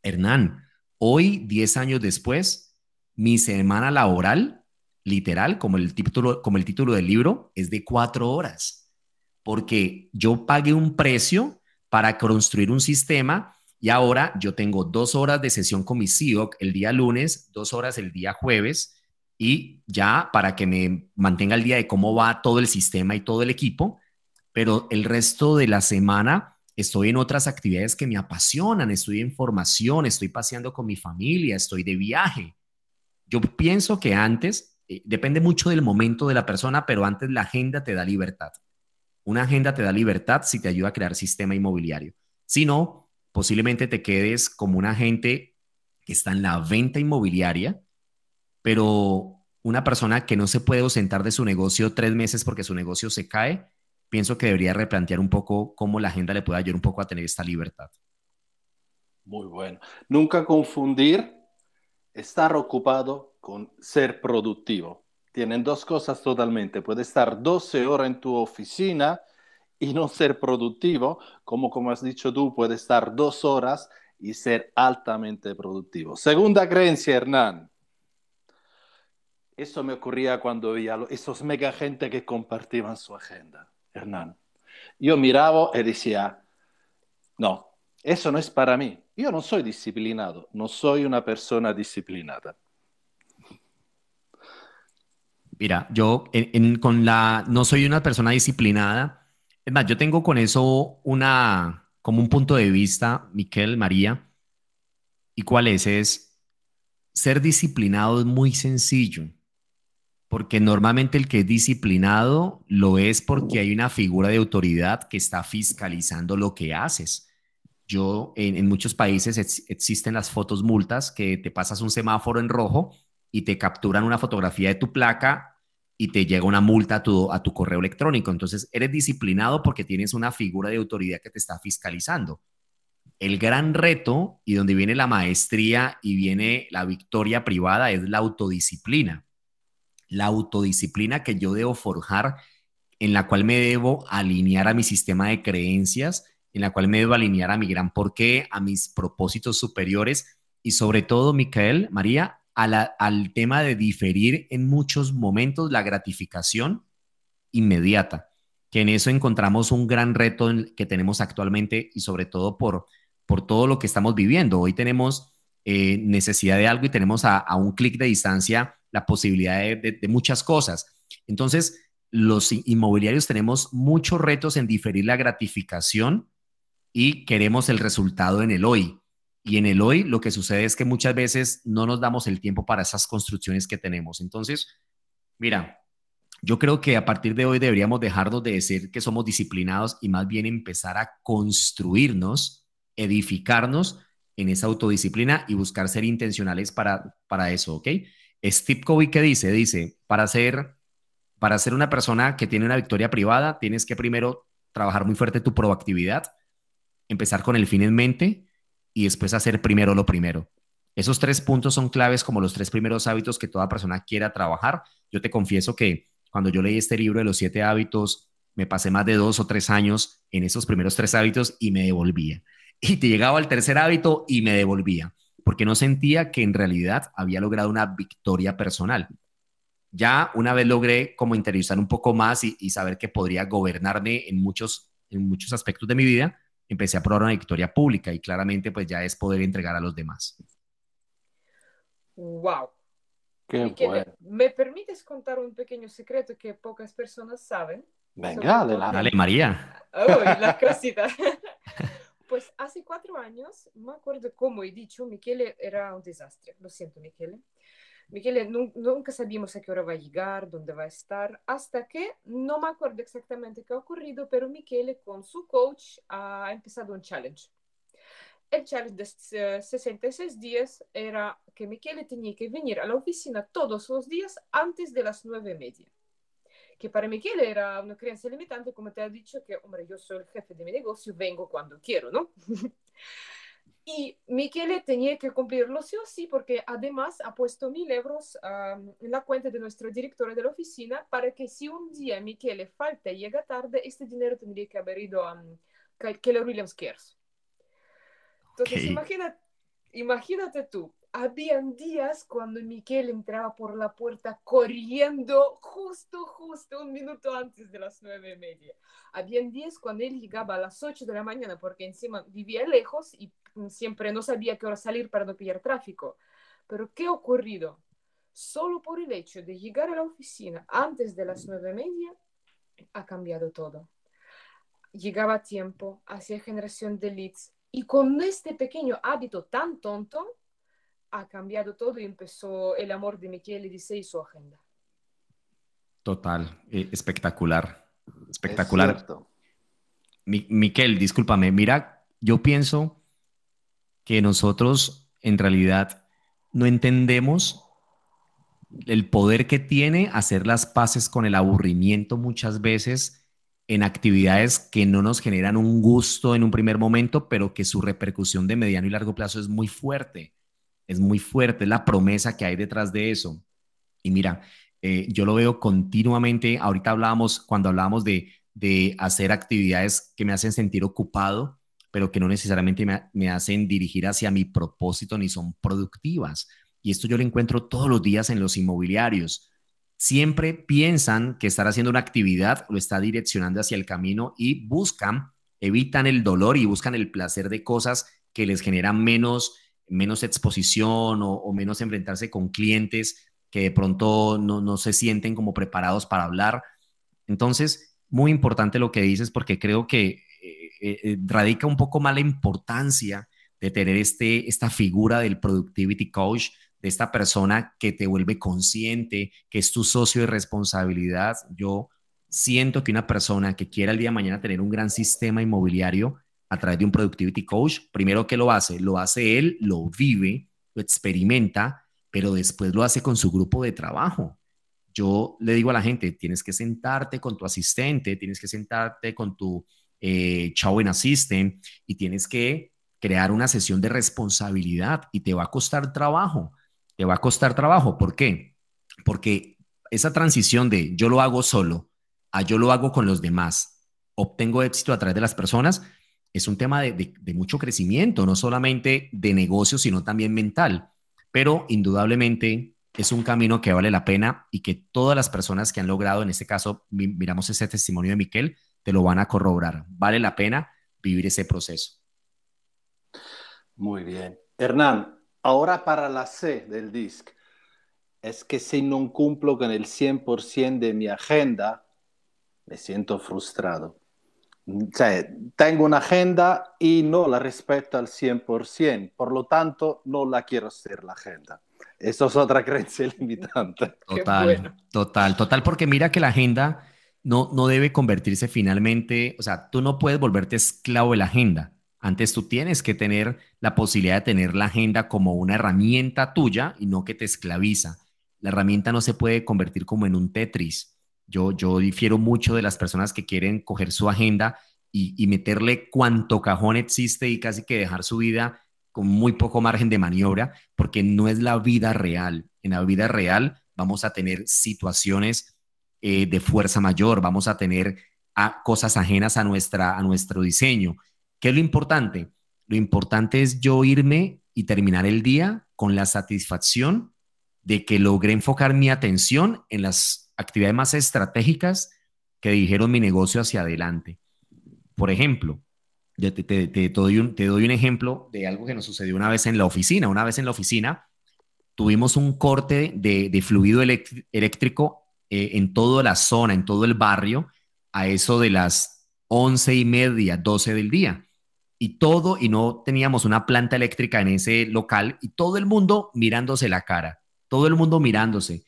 Hernán, hoy, 10 años después, mi semana laboral, literal, como el título, como el título del libro, es de cuatro horas, porque yo pagué un precio para construir un sistema y ahora yo tengo dos horas de sesión con mi CEO el día lunes, dos horas el día jueves y ya para que me mantenga el día de cómo va todo el sistema y todo el equipo, pero el resto de la semana estoy en otras actividades que me apasionan, estoy en formación, estoy paseando con mi familia, estoy de viaje. Yo pienso que antes, eh, depende mucho del momento de la persona, pero antes la agenda te da libertad. Una agenda te da libertad si te ayuda a crear sistema inmobiliario. Si no, posiblemente te quedes como un agente que está en la venta inmobiliaria, pero una persona que no se puede ausentar de su negocio tres meses porque su negocio se cae, pienso que debería replantear un poco cómo la agenda le puede ayudar un poco a tener esta libertad. Muy bueno. Nunca confundir estar ocupado con ser productivo. Tienen dos cosas totalmente. Puede estar 12 horas en tu oficina y no ser productivo, como como has dicho tú, puede estar dos horas y ser altamente productivo. Segunda creencia, Hernán. Eso me ocurría cuando veía esos mega gente que compartían su agenda Hernán. Yo miraba y decía, no, eso no es para mí. Yo no soy disciplinado, no soy una persona disciplinada. Mira, yo con la no soy una persona disciplinada. Es más, yo tengo con eso una como un punto de vista, Miquel, María. ¿Y cuál es? Es ser disciplinado es muy sencillo porque normalmente el que es disciplinado lo es porque hay una figura de autoridad que está fiscalizando lo que haces. Yo, en, muchos países existen las fotos multas que te pasas un semáforo en rojo y te capturan una fotografía de tu placa y te llega una multa a tu, a tu correo electrónico. Entonces, eres disciplinado porque tienes una figura de autoridad que te está fiscalizando. El gran reto y donde viene la maestría y viene la victoria privada es la autodisciplina la autodisciplina que yo debo forjar, en la cual me debo alinear a mi sistema de creencias, en la cual me debo alinear a mi gran porqué, a mis propósitos superiores y sobre todo, Micael, María, al tema de diferir en muchos momentos la gratificación inmediata, que en eso encontramos un gran reto que tenemos actualmente y sobre todo por, por todo lo que estamos viviendo. Hoy tenemos eh, necesidad de algo y tenemos a, a un clic de distancia la posibilidad de, muchas cosas. Entonces, los inmobiliarios tenemos muchos retos en diferir la gratificación y queremos el resultado en el hoy. Y en el hoy lo que sucede es que muchas veces no nos damos el tiempo para esas construcciones que tenemos. Entonces, mira, yo creo que a partir de hoy deberíamos dejarnos de decir que somos disciplinados y más bien empezar a construirnos, edificarnos en esa autodisciplina y buscar ser intencionales para, para eso, ¿ok? Steve Covey, ¿qué dice? Dice, para ser, para ser una persona que tiene una victoria privada, tienes que primero trabajar muy fuerte tu proactividad, empezar con el fin en mente y después hacer primero lo primero. Esos tres puntos son claves como los tres primeros hábitos que toda persona quiera trabajar. Yo te confieso que cuando yo leí este libro de los siete hábitos, me pasé más de dos o tres años en esos primeros tres hábitos y me devolvía. Y te llegaba al tercer hábito y me devolvía porque no sentía que en realidad había logrado una victoria personal. Ya una vez logré como interiorizar un poco más y, saber que podría gobernarme en muchos, en muchos aspectos de mi vida, empecé a probar una victoria pública y claramente pues ya es poder entregar a los demás. ¡Wow! ¿Me permites contar un pequeño secreto que pocas personas saben? Venga, adelante. Dale, María. Oh, la cosita. Pues hace cuatro años, me acuerdo cómo he dicho, Michele era un desastre. Lo siento, Michele. Michele, nunca sabíamos a qué hora va a llegar, dónde va a estar, hasta que no me acuerdo exactamente qué ha ocurrido, pero Michele con su coach ha empezado un challenge. El challenge de 66 días era que Michele tenía que venir a la oficina todos los días antes de las nueve y media que para Michele era una creencia limitante, como te ha dicho, que, hombre, yo soy el jefe de mi negocio, vengo cuando quiero, ¿no? y Michele tenía que cumplirlo sí o sí, porque además ha puesto mil euros en la cuenta de nuestro director de la oficina para que si un día Michele falta y llega tarde, este dinero tendría que haber ido a Keller Williams Cares. Entonces, imagínate, imagínate tú, habían días cuando Miquel entraba por la puerta corriendo justo, justo un minuto antes de las nueve y media. Habían días cuando él llegaba a las ocho de la mañana porque encima vivía lejos y siempre no sabía qué hora salir para no pillar tráfico. Pero ¿qué ha ocurrido? Solo por el hecho de llegar a la oficina antes de las nueve y media, ha cambiado todo. Llegaba a tiempo, hacía generación de leads y con este pequeño hábito tan tonto, ha cambiado todo y empezó el amor de Michele dice y su agenda. Total, eh, espectacular, espectacular. Miquel, discúlpame, mira, yo pienso que nosotros en realidad no entendemos el poder que tiene hacer las paces con el aburrimiento muchas veces en actividades que no nos generan un gusto en un primer momento, pero que su repercusión de mediano y largo plazo es muy fuerte es muy fuerte, la promesa que hay detrás de eso. Y mira, eh, yo lo veo continuamente, ahorita hablábamos, cuando hablábamos de, hacer actividades que me hacen sentir ocupado, pero que no necesariamente me, me, hacen dirigir hacia mi propósito ni son productivas. Y esto yo lo encuentro todos los días en los inmobiliarios. siempre piensan que estar haciendo una actividad lo está direccionando hacia el camino y buscan, evitan el dolor y buscan el placer de cosas que les generan menos, menos exposición o, menos enfrentarse con clientes que de pronto no, se sienten como preparados para hablar. Entonces, muy importante lo que dices porque creo que eh, eh, eh, radica un poco más la importancia de tener este, esta figura del productivity coach, de esta persona que te vuelve consciente, que es tu socio de responsabilidad. Yo siento que una persona que quiera el día de mañana tener un gran sistema inmobiliario a través de un productivity coach, primero que lo hace, lo hace él, lo vive, lo experimenta, pero después lo hace con su grupo de trabajo. Yo le digo a la gente, tienes que sentarte con tu asistente, tienes que sentarte con tu eh, en assistant y tienes que crear una sesión de responsabilidad y te va a costar trabajo te va a costar trabajo. ¿Por qué? Porque esa transición de yo lo hago solo a yo lo hago con los demás, obtengo éxito a través de las personas, es un tema de, mucho crecimiento, no solamente de negocio, sino también mental. Pero indudablemente es un camino que vale la pena y que todas las personas que han logrado, en este caso, miramos ese testimonio de Miquel, te lo van a corroborar. Vale la pena vivir ese proceso. Muy bien. Hernán, Ahora para la C del DISC, es que si no cumplo con el 100% de mi agenda, me siento frustrado. O sea, tengo una agenda y no la respeto al 100%, por lo tanto, no la quiero hacer la agenda. Eso es otra creencia limitante. Total, total, total, porque mira que la agenda no, no debe convertirse finalmente, o sea, tú no puedes volverte esclavo de la agenda. Antes tú tienes que tener la posibilidad de tener la agenda como una herramienta tuya y no que te esclaviza. La herramienta no se puede convertir como en un Tetris. Yo, yo difiero mucho de las personas que quieren coger su agenda y, meterle cuanto cajón existe y casi que dejar su vida con muy poco margen de maniobra, porque no es la vida real. En la vida real vamos a tener situaciones eh, de fuerza mayor, vamos a tener a, cosas ajenas a, nuestra, a nuestro diseño. ¿Qué es lo importante? Lo importante es yo irme y terminar el día con la satisfacción de que logré enfocar mi atención en las actividades más estratégicas que dijeron mi negocio hacia adelante. Por ejemplo, te, doy un, te, doy un, ejemplo de algo que nos sucedió una vez en la oficina. Una vez en la oficina tuvimos un corte de, fluido eléctrico eh, en toda la zona, en todo el barrio, a eso de las once y media, doce del día. Y todo, y no teníamos una planta eléctrica en ese local, y todo el mundo mirándose la cara, todo el mundo mirándose.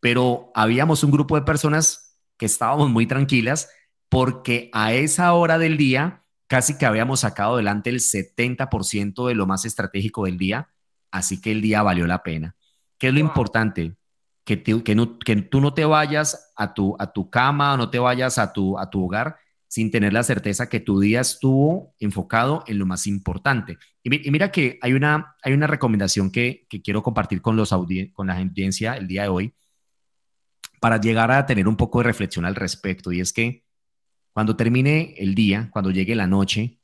Pero habíamos un grupo de personas que estábamos muy tranquilas porque a esa hora del día casi que habíamos sacado adelante el 70% de lo más estratégico del día, así que el día valió la pena. ¿Qué es lo importante? Que, que, que, tú no te vayas a tu, a tu cama, no te vayas a tu, a tu hogar sin tener la certeza que tu día estuvo enfocado en lo más importante. Y, mira que hay una, hay una recomendación que, quiero compartir con, los con la audiencia el día de hoy para llegar a tener un poco de reflexión al respecto. Y es que cuando termine el día, cuando llegue la noche,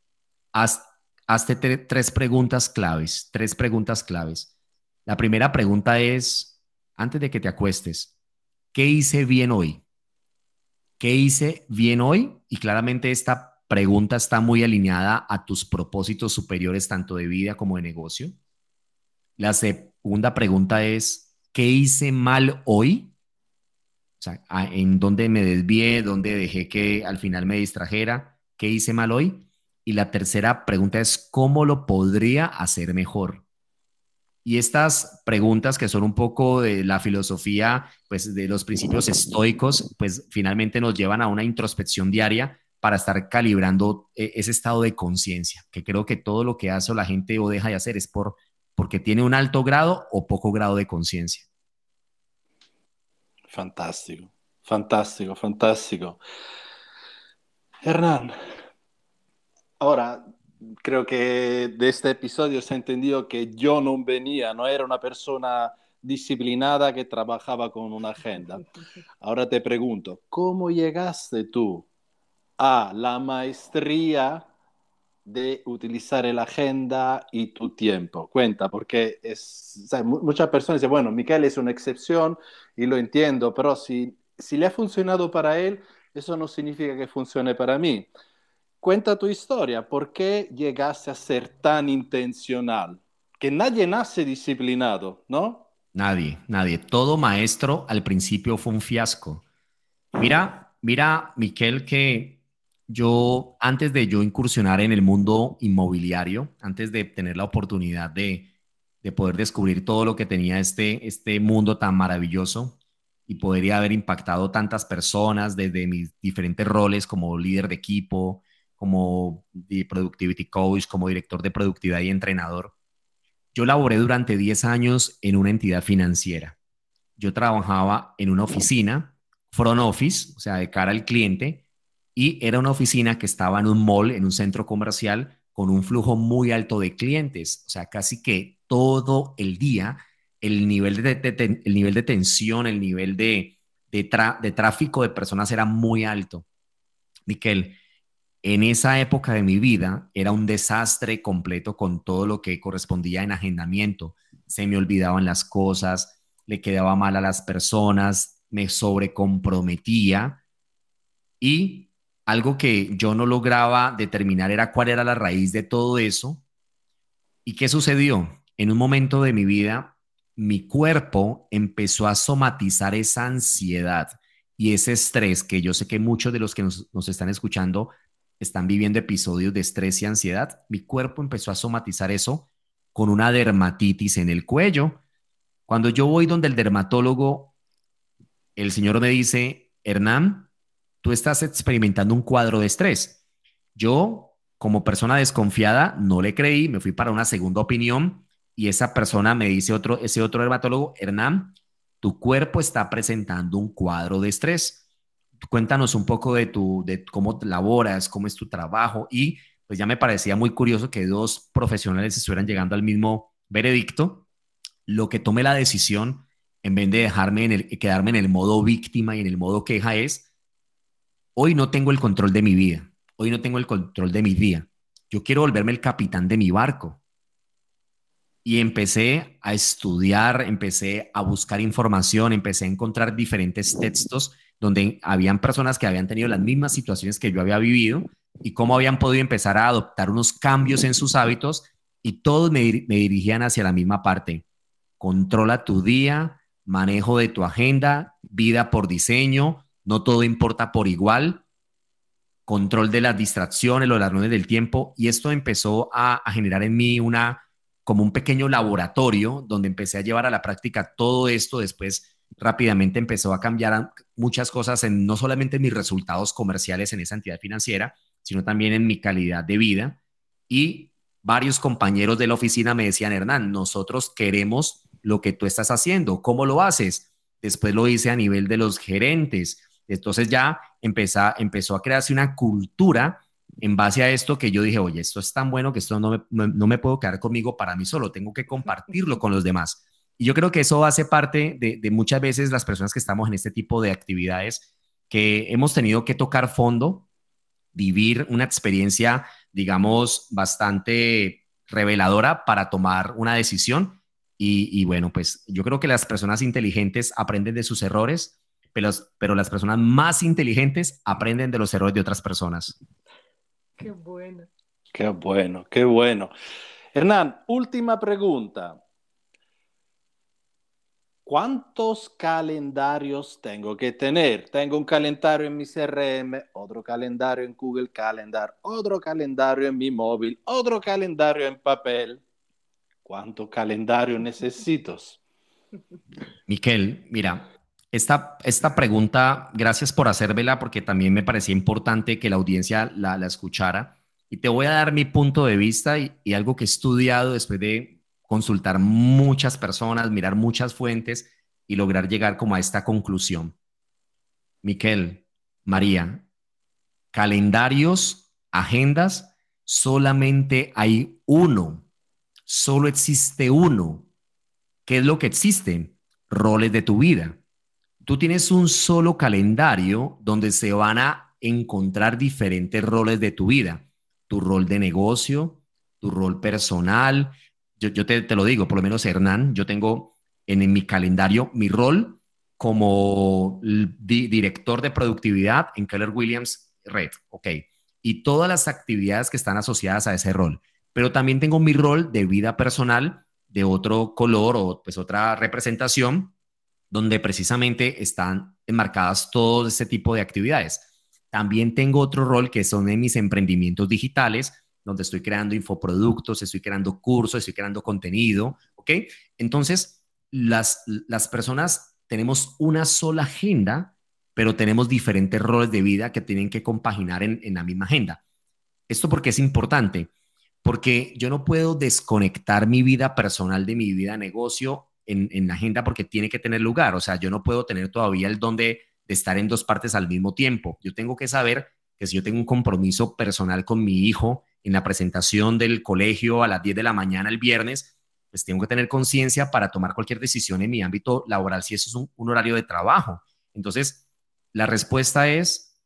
haz, hazte tres preguntas claves, tres preguntas claves. La primera pregunta es, antes de que te acuestes, ¿qué hice bien hoy? ¿Qué hice bien hoy? Y claramente esta pregunta está muy alineada a tus propósitos superiores, tanto de vida como de negocio. La segunda pregunta es, ¿qué hice mal hoy? O sea, ¿en dónde me desvié? ¿Dónde dejé que al final me distrajera? ¿Qué hice mal hoy? Y la tercera pregunta es, ¿cómo lo podría hacer mejor? Y estas preguntas que son un poco de la filosofía, pues de los principios estoicos, pues finalmente nos llevan a una introspección diaria para estar calibrando eh, ese estado de conciencia, que creo que todo lo que hace la gente o deja de hacer es por, porque tiene un alto grado o poco grado de conciencia. Fantástico, fantástico, fantástico. Hernán, ahora creo que de este episodio se ha entendido que yo no venía, no era una persona disciplinada que trabajaba con una agenda. Ahora te pregunto, ¿cómo llegaste tú a la maestría de utilizar la agenda y tu tiempo? Cuenta, porque es, muchas personas dicen, bueno, Miquel es una excepción y lo entiendo, pero si, si le ha funcionado para él, eso no significa que funcione para mí. Cuenta tu historia, ¿por qué llegaste a ser tan intencional? Que nadie nace disciplinado, ¿no? Nadie, nadie. Todo maestro al principio fue un fiasco. Mira, mira, Miquel, que yo, antes de yo incursionar en el mundo inmobiliario, antes de tener la oportunidad de, de poder descubrir todo lo que tenía este, este mundo tan maravilloso y podría haber impactado tantas personas desde mis diferentes roles como líder de equipo, como productivity coach, como director de productividad y entrenador. Yo laboré durante 10 años en una entidad financiera. Yo trabajaba en una oficina, front office, o sea, de cara al cliente, y era una oficina que estaba en un mall, en un centro comercial, con un flujo muy alto de clientes. O sea, casi que todo el día el nivel de, el nivel de tensión, el nivel de, de tráfico de personas era muy alto. Miquel, en esa época de mi vida era un desastre completo con todo lo que correspondía en agendamiento. Se me olvidaban las cosas, le quedaba mal a las personas, me sobrecomprometía y algo que yo no lograba determinar era cuál era la raíz de todo eso. ¿Y qué sucedió? En un momento de mi vida, mi cuerpo empezó a somatizar esa ansiedad y ese estrés que yo sé que muchos de los que nos, nos están escuchando están viviendo episodios de estrés y ansiedad, mi cuerpo empezó a somatizar eso con una dermatitis en el cuello. Cuando yo voy donde el dermatólogo, el señor me dice, Hernán, tú estás experimentando un cuadro de estrés. Yo, como persona desconfiada, no le creí, me fui para una segunda opinión y esa persona me dice otro, ese otro dermatólogo, Hernán, tu cuerpo está presentando un cuadro de estrés. Cuéntanos un poco de, tu, de cómo laboras, cómo es tu trabajo y pues ya me parecía muy curioso que dos profesionales estuvieran llegando al mismo veredicto, lo que tome la decisión en vez de dejarme en el, quedarme en el modo víctima y en el modo queja es, hoy no tengo el control de mi vida, hoy no tengo el control de mi día, yo quiero volverme el capitán de mi barco. Y empecé a estudiar, empecé a buscar información, empecé a encontrar diferentes textos donde habían personas que habían tenido las mismas situaciones que yo había vivido y cómo habían podido empezar a adoptar unos cambios en sus hábitos y todos me, dirigían hacia la misma parte. Controla tu día, manejo de tu agenda, vida por diseño, no todo importa por igual, control de las distracciones, los ladrones del tiempo y esto empezó a, generar en mí una como un pequeño laboratorio donde empecé a llevar a la práctica todo esto después rápidamente empezó a cambiar muchas cosas en no solamente en mis resultados comerciales en esa entidad financiera, sino también en mi calidad de vida. Y varios compañeros de la oficina me decían, Hernán, nosotros queremos lo que tú estás haciendo. ¿Cómo lo haces? Después lo hice a nivel de los gerentes. Entonces ya empezó, a crearse una cultura en base a esto que yo dije, oye, esto es tan bueno que esto no me, no me puedo quedar conmigo para mí solo, tengo que compartirlo con los demás. Y yo creo que eso hace parte de, muchas veces las personas que estamos en este tipo de actividades, que hemos tenido que tocar fondo, vivir una experiencia, digamos, bastante reveladora para tomar una decisión. Y, bueno, pues yo creo que las personas inteligentes aprenden de sus errores, pero, pero las personas más inteligentes aprenden de los errores de otras personas. Qué bueno. Qué bueno, qué bueno. Hernán, última pregunta. ¿Cuántos calendarios tengo que tener? Tengo un calendario en mi CRM, otro calendario en Google Calendar, otro calendario en mi móvil, otro calendario en papel. ¿Cuántos calendarios necesito? Miquel, mira, esta, esta pregunta, gracias por hacérmela porque también me parecía importante que la audiencia la, escuchara. Y te voy a dar mi punto de vista y algo que he estudiado después de consultar muchas personas, mirar muchas fuentes y lograr llegar como a esta conclusión. Miquel, María, calendarios, agendas, solamente hay uno, solo existe uno. ¿Qué es lo que existe? Roles de tu vida. Tú tienes un solo calendario donde se van a encontrar diferentes roles de tu vida tu rol de negocio, tu rol personal. Yo, te, lo digo, por lo menos Hernán, yo tengo en, en mi calendario mi rol como director de productividad en Keller Williams Red, ¿ok? Y todas las actividades que están asociadas a ese rol. Pero también tengo mi rol de vida personal de otro color o pues otra representación donde precisamente están enmarcadas todo ese tipo de actividades. También tengo otro rol que son en mis emprendimientos digitales, donde estoy creando infoproductos, estoy creando cursos, estoy creando contenido, ¿ok? Entonces, las, las personas tenemos una sola agenda, pero tenemos diferentes roles de vida que tienen que compaginar en, en la misma agenda. ¿Esto porque es importante? Porque yo no puedo desconectar mi vida personal de mi vida negocio en, la agenda porque tiene que tener lugar. O sea, yo no puedo tener todavía el don de, estar en dos partes al mismo tiempo. Yo tengo que saber que si yo tengo un compromiso personal con mi hijo en la presentación del colegio a las 10 de la mañana el viernes, pues tengo que tener conciencia para tomar cualquier decisión en mi ámbito laboral si eso es un horario de trabajo. Entonces, la respuesta es,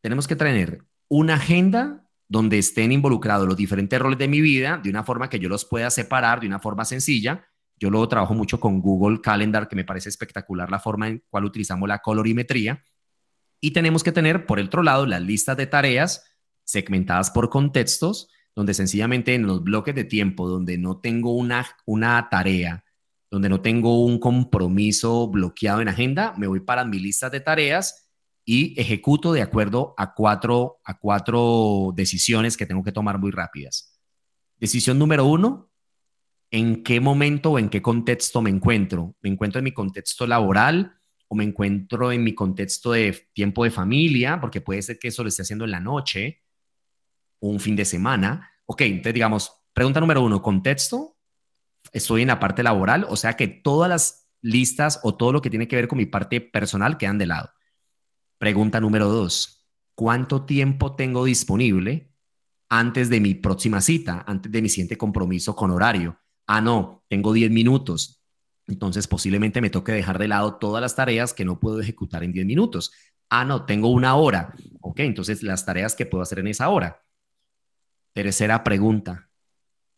tenemos que tener una agenda donde estén involucrados los diferentes roles de mi vida de una forma que yo los pueda separar de una forma sencilla yo luego trabajo mucho con Google Calendar, que me parece espectacular la forma en cual utilizamos la colorimetría. Y tenemos que tener, por otro lado, las listas de tareas segmentadas por contextos, donde sencillamente en los bloques de tiempo donde no tengo una, una tarea, donde no tengo un compromiso bloqueado en agenda, me voy para mi lista de tareas y ejecuto de acuerdo a cuatro, a cuatro decisiones que tengo que tomar muy rápidas. Decisión número uno, en qué momento o en qué contexto me encuentro. ¿Me encuentro en mi contexto laboral o me encuentro en mi contexto de tiempo de familia? Porque puede ser que eso lo esté haciendo en la noche un fin de semana. Ok, entonces digamos, pregunta número uno, contexto. Estoy en la parte laboral, o sea que todas las listas o todo lo que tiene que ver con mi parte personal quedan de lado. Pregunta número dos, ¿cuánto tiempo tengo disponible antes de mi próxima cita, antes de mi siguiente compromiso con horario? Ah, no, tengo 10 minutos. Entonces posiblemente me toque dejar de lado todas las tareas que no puedo ejecutar en 10 minutos. Ah, no, tengo una hora. Ok, entonces las tareas que puedo hacer en esa hora. Tercera pregunta.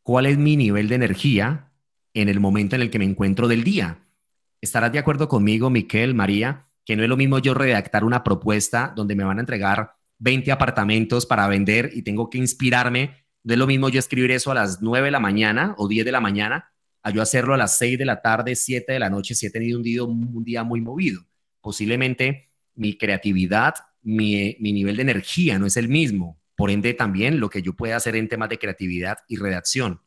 ¿Cuál es mi nivel de energía en el momento en el que me encuentro del día? ¿Estarás de acuerdo conmigo, Miquel, María, que no es lo mismo yo redactar una propuesta donde me van a entregar 20 apartamentos para vender y tengo que inspirarme no es lo mismo yo escribir eso a las 9 de la mañana o 10 de la mañana a yo hacerlo a las 6 de la tarde, 7 de la noche si he tenido un día, muy movido. Posiblemente mi creatividad, mi, mi nivel de energía no es el mismo. Por ende, también lo que yo pueda hacer en temas de creatividad y redacción.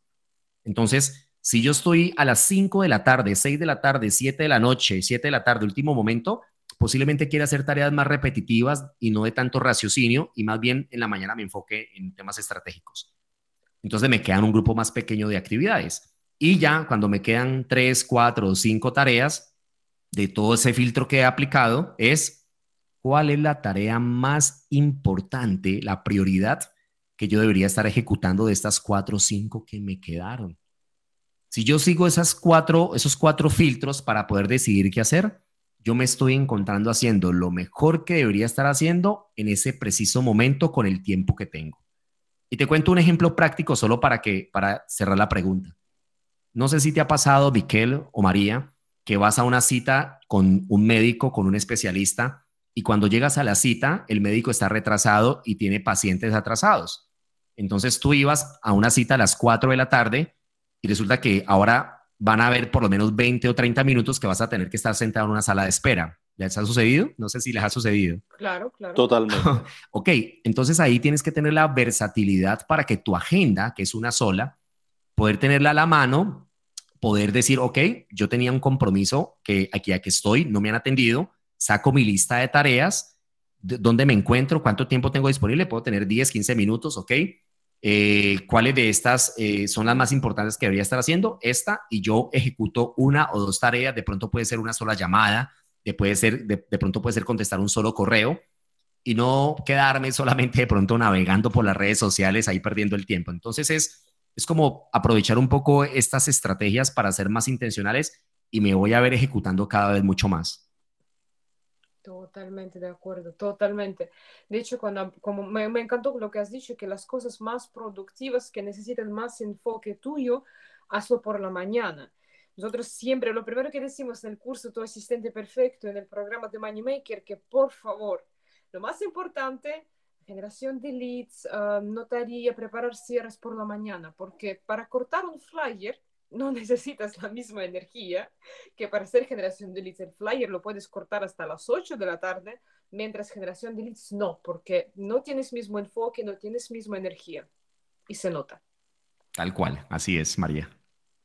Entonces, si yo estoy a las 5 de la tarde, 6 de la tarde, 7 de la noche, 7 de la tarde, último momento, posiblemente quiera hacer tareas más repetitivas y no de tanto raciocinio y más bien en la mañana me enfoque en temas estratégicos. Entonces me quedan un grupo más pequeño de actividades. Y ya cuando me quedan tres, cuatro o cinco tareas de todo ese filtro que he aplicado, es cuál es la tarea más importante, la prioridad que yo debería estar ejecutando de estas cuatro o cinco que me quedaron. Si yo sigo esas cuatro, esos cuatro filtros para poder decidir qué hacer, yo me estoy encontrando haciendo lo mejor que debería estar haciendo en ese preciso momento con el tiempo que tengo. Y te cuento un ejemplo práctico solo para, que, para cerrar la pregunta. No sé si te ha pasado, Miquel o María, que vas a una cita con un médico, con un especialista, y cuando llegas a la cita, el médico está retrasado y tiene pacientes atrasados. Entonces tú ibas a una cita a las 4 de la tarde y resulta que ahora van a haber por lo menos 20 o 30 minutos que vas a tener que estar sentado en una sala de espera. ¿Les ha sucedido? No sé si les ha sucedido. Claro, claro. Totalmente. ok, entonces ahí tienes que tener la versatilidad para que tu agenda, que es una sola, poder tenerla a la mano, poder decir, ok, yo tenía un compromiso que aquí, aquí estoy, no me han atendido, saco mi lista de tareas, dónde me encuentro, cuánto tiempo tengo disponible, puedo tener 10, 15 minutos, ok. Eh, ¿Cuáles de estas eh, son las más importantes que debería estar haciendo? Esta, y yo ejecuto una o dos tareas, de pronto puede ser una sola llamada, de, puede ser, de, pronto puede ser contestar un solo correo y no quedarme solamente de pronto navegando por las redes sociales ahí perdiendo el tiempo. Entonces es, es como aprovechar un poco estas estrategias para ser más intencionales y me voy a ver ejecutando cada vez mucho más. Totalmente de acuerdo, totalmente. De hecho, cuando, como me, me, encantó lo que has dicho, que las cosas más productivas que necesitan más enfoque tuyo, hazlo por la mañana. Nosotros siempre, lo primero que decimos en el curso Tu Asistente Perfecto, en el programa de Money Maker, que por favor, lo más importante, generación de leads, uh, notaría, preparar cierres por la mañana, porque para cortar un flyer, no necesitas la misma energía que para hacer generación de leads. El flyer lo puedes cortar hasta las 8 de la tarde, mientras generación de leads no, porque no tienes mismo enfoque, no tienes misma energía y se nota. Tal cual, así es, María.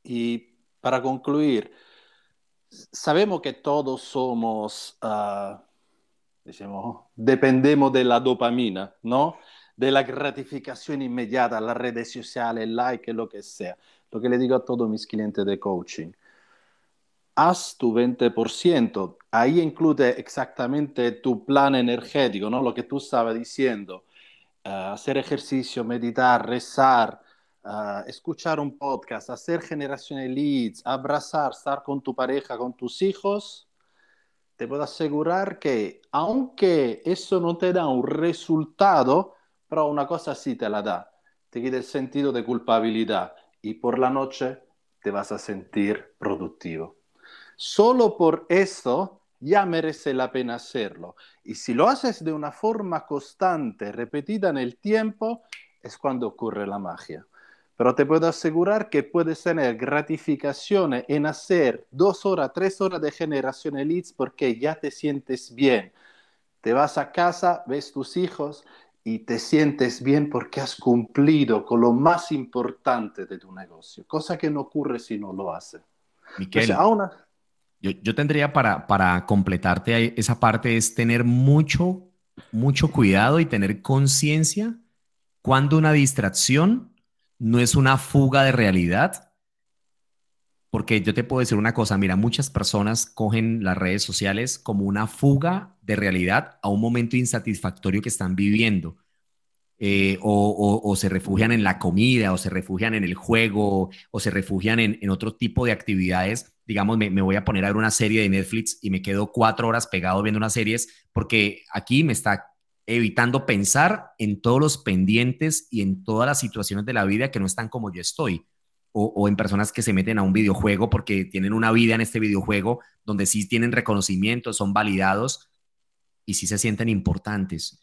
Y para concluir, sabemos que todos somos, uh, dependemos de la dopamina, ¿no? De la gratificación inmediata, las redes sociales, el like, lo que sea lo que le digo a todos mis clientes de coaching. Haz tu 20%, ahí incluye exactamente tu plan energético, ¿no? lo que tú estabas diciendo. Uh, hacer ejercicio, meditar, rezar, uh, escuchar un podcast, hacer generación de leads, abrazar, estar con tu pareja, con tus hijos, te puedo asegurar que aunque eso no te da un resultado, pero una cosa sí te la da, te quita el sentido de culpabilidad y por la noche te vas a sentir productivo. Solo por eso ya merece la pena hacerlo. Y si lo haces de una forma constante, repetida en el tiempo, es cuando ocurre la magia. Pero te puedo asegurar que puedes tener gratificaciones en hacer dos horas, tres horas de generación de leads porque ya te sientes bien. Te vas a casa, ves tus hijos y te sientes bien porque has cumplido con lo más importante de tu negocio, cosa que no ocurre si no lo haces. Miquel, yo, yo, tendría para, para completarte esa parte es tener mucho, mucho cuidado y tener conciencia cuando una distracción no es una fuga de realidad. Porque yo te puedo decir una cosa, mira, muchas personas cogen las redes sociales como una fuga de realidad a un momento insatisfactorio que están viviendo. Eh, o, se refugian en la comida, o se refugian en el juego, o se refugian en, otro tipo de actividades. Digamos, me, voy a poner a ver una serie de Netflix y me quedo cuatro horas pegado viendo unas series porque aquí me está evitando pensar en todos los pendientes y en todas las situaciones de la vida que no están como yo estoy. O, en personas que se meten a un videojuego porque tienen una vida en este videojuego donde sí tienen reconocimiento, son validados, y si se sienten importantes.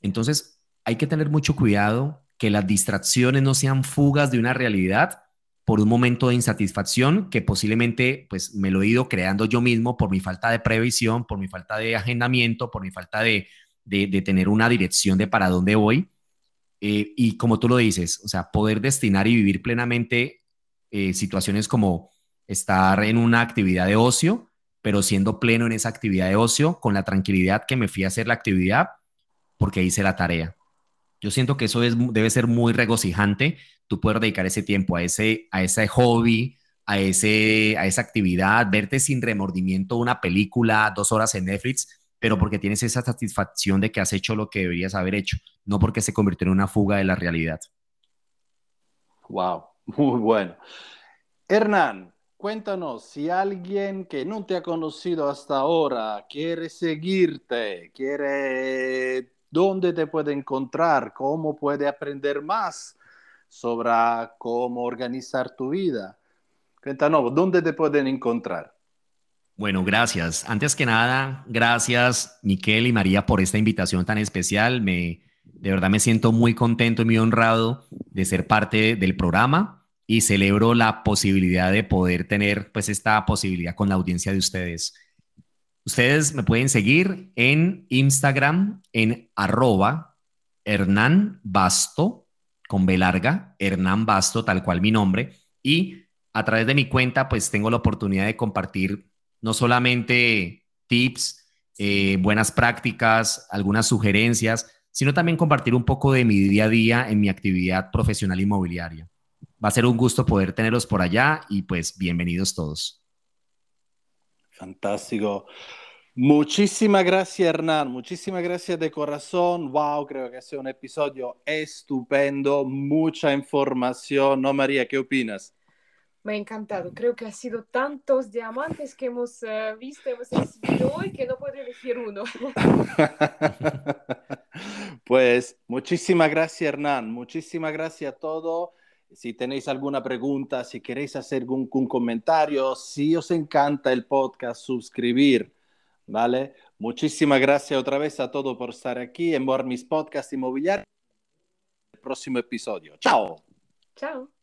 Entonces, hay que tener mucho cuidado que las distracciones no sean fugas de una realidad por un momento de insatisfacción que posiblemente pues me lo he ido creando yo mismo por mi falta de previsión, por mi falta de agendamiento, por mi falta de, de, tener una dirección de para dónde voy. Eh, y como tú lo dices, o sea, poder destinar y vivir plenamente eh, situaciones como estar en una actividad de ocio, pero siendo pleno en esa actividad de ocio, con la tranquilidad que me fui a hacer la actividad porque hice la tarea. Yo siento que eso debe ser muy regocijante, tú poder dedicar ese tiempo a ese, a ese hobby, a, ese, a esa actividad, verte sin remordimiento una película, dos horas en Netflix, pero porque tienes esa satisfacción de que has hecho lo que deberías haber hecho, no porque se convirtió en una fuga de la realidad. Wow, muy bueno. Hernán, Cuéntanos, si alguien que no te ha conocido hasta ahora quiere seguirte, quiere dónde te puede encontrar, cómo puede aprender más sobre cómo organizar tu vida. Cuéntanos, ¿dónde te pueden encontrar? Bueno, gracias. Antes que nada, gracias Miquel y María por esta invitación tan especial. Me, de verdad me siento muy contento y muy honrado de ser parte del programa y celebro la posibilidad de poder tener pues esta posibilidad con la audiencia de ustedes. Ustedes me pueden seguir en Instagram en arroba Hernán Basto con B larga, Hernán Basto, tal cual mi nombre, y a través de mi cuenta pues tengo la oportunidad de compartir no solamente tips, eh, buenas prácticas, algunas sugerencias, sino también compartir un poco de mi día a día en mi actividad profesional inmobiliaria. Va a ser un gusto poder tenerlos por allá y pues bienvenidos todos. Fantástico. Muchísimas gracias, Hernán. Muchísimas gracias de corazón. Wow, creo que ha sido un episodio estupendo. Mucha información. ¿No, María? ¿Qué opinas? Me ha encantado. Creo que ha sido tantos diamantes que hemos uh, visto, hemos exhibido hoy que no puedo elegir uno. pues muchísimas gracias, Hernán. Muchísimas gracias a todos. Si tenéis alguna pregunta, si queréis hacer algún, algún comentario, si os encanta el podcast, suscribir, ¿vale? Muchísimas gracias otra vez a todos por estar aquí en Bormis Podcast Inmobiliario. El próximo episodio. Chao. Chao.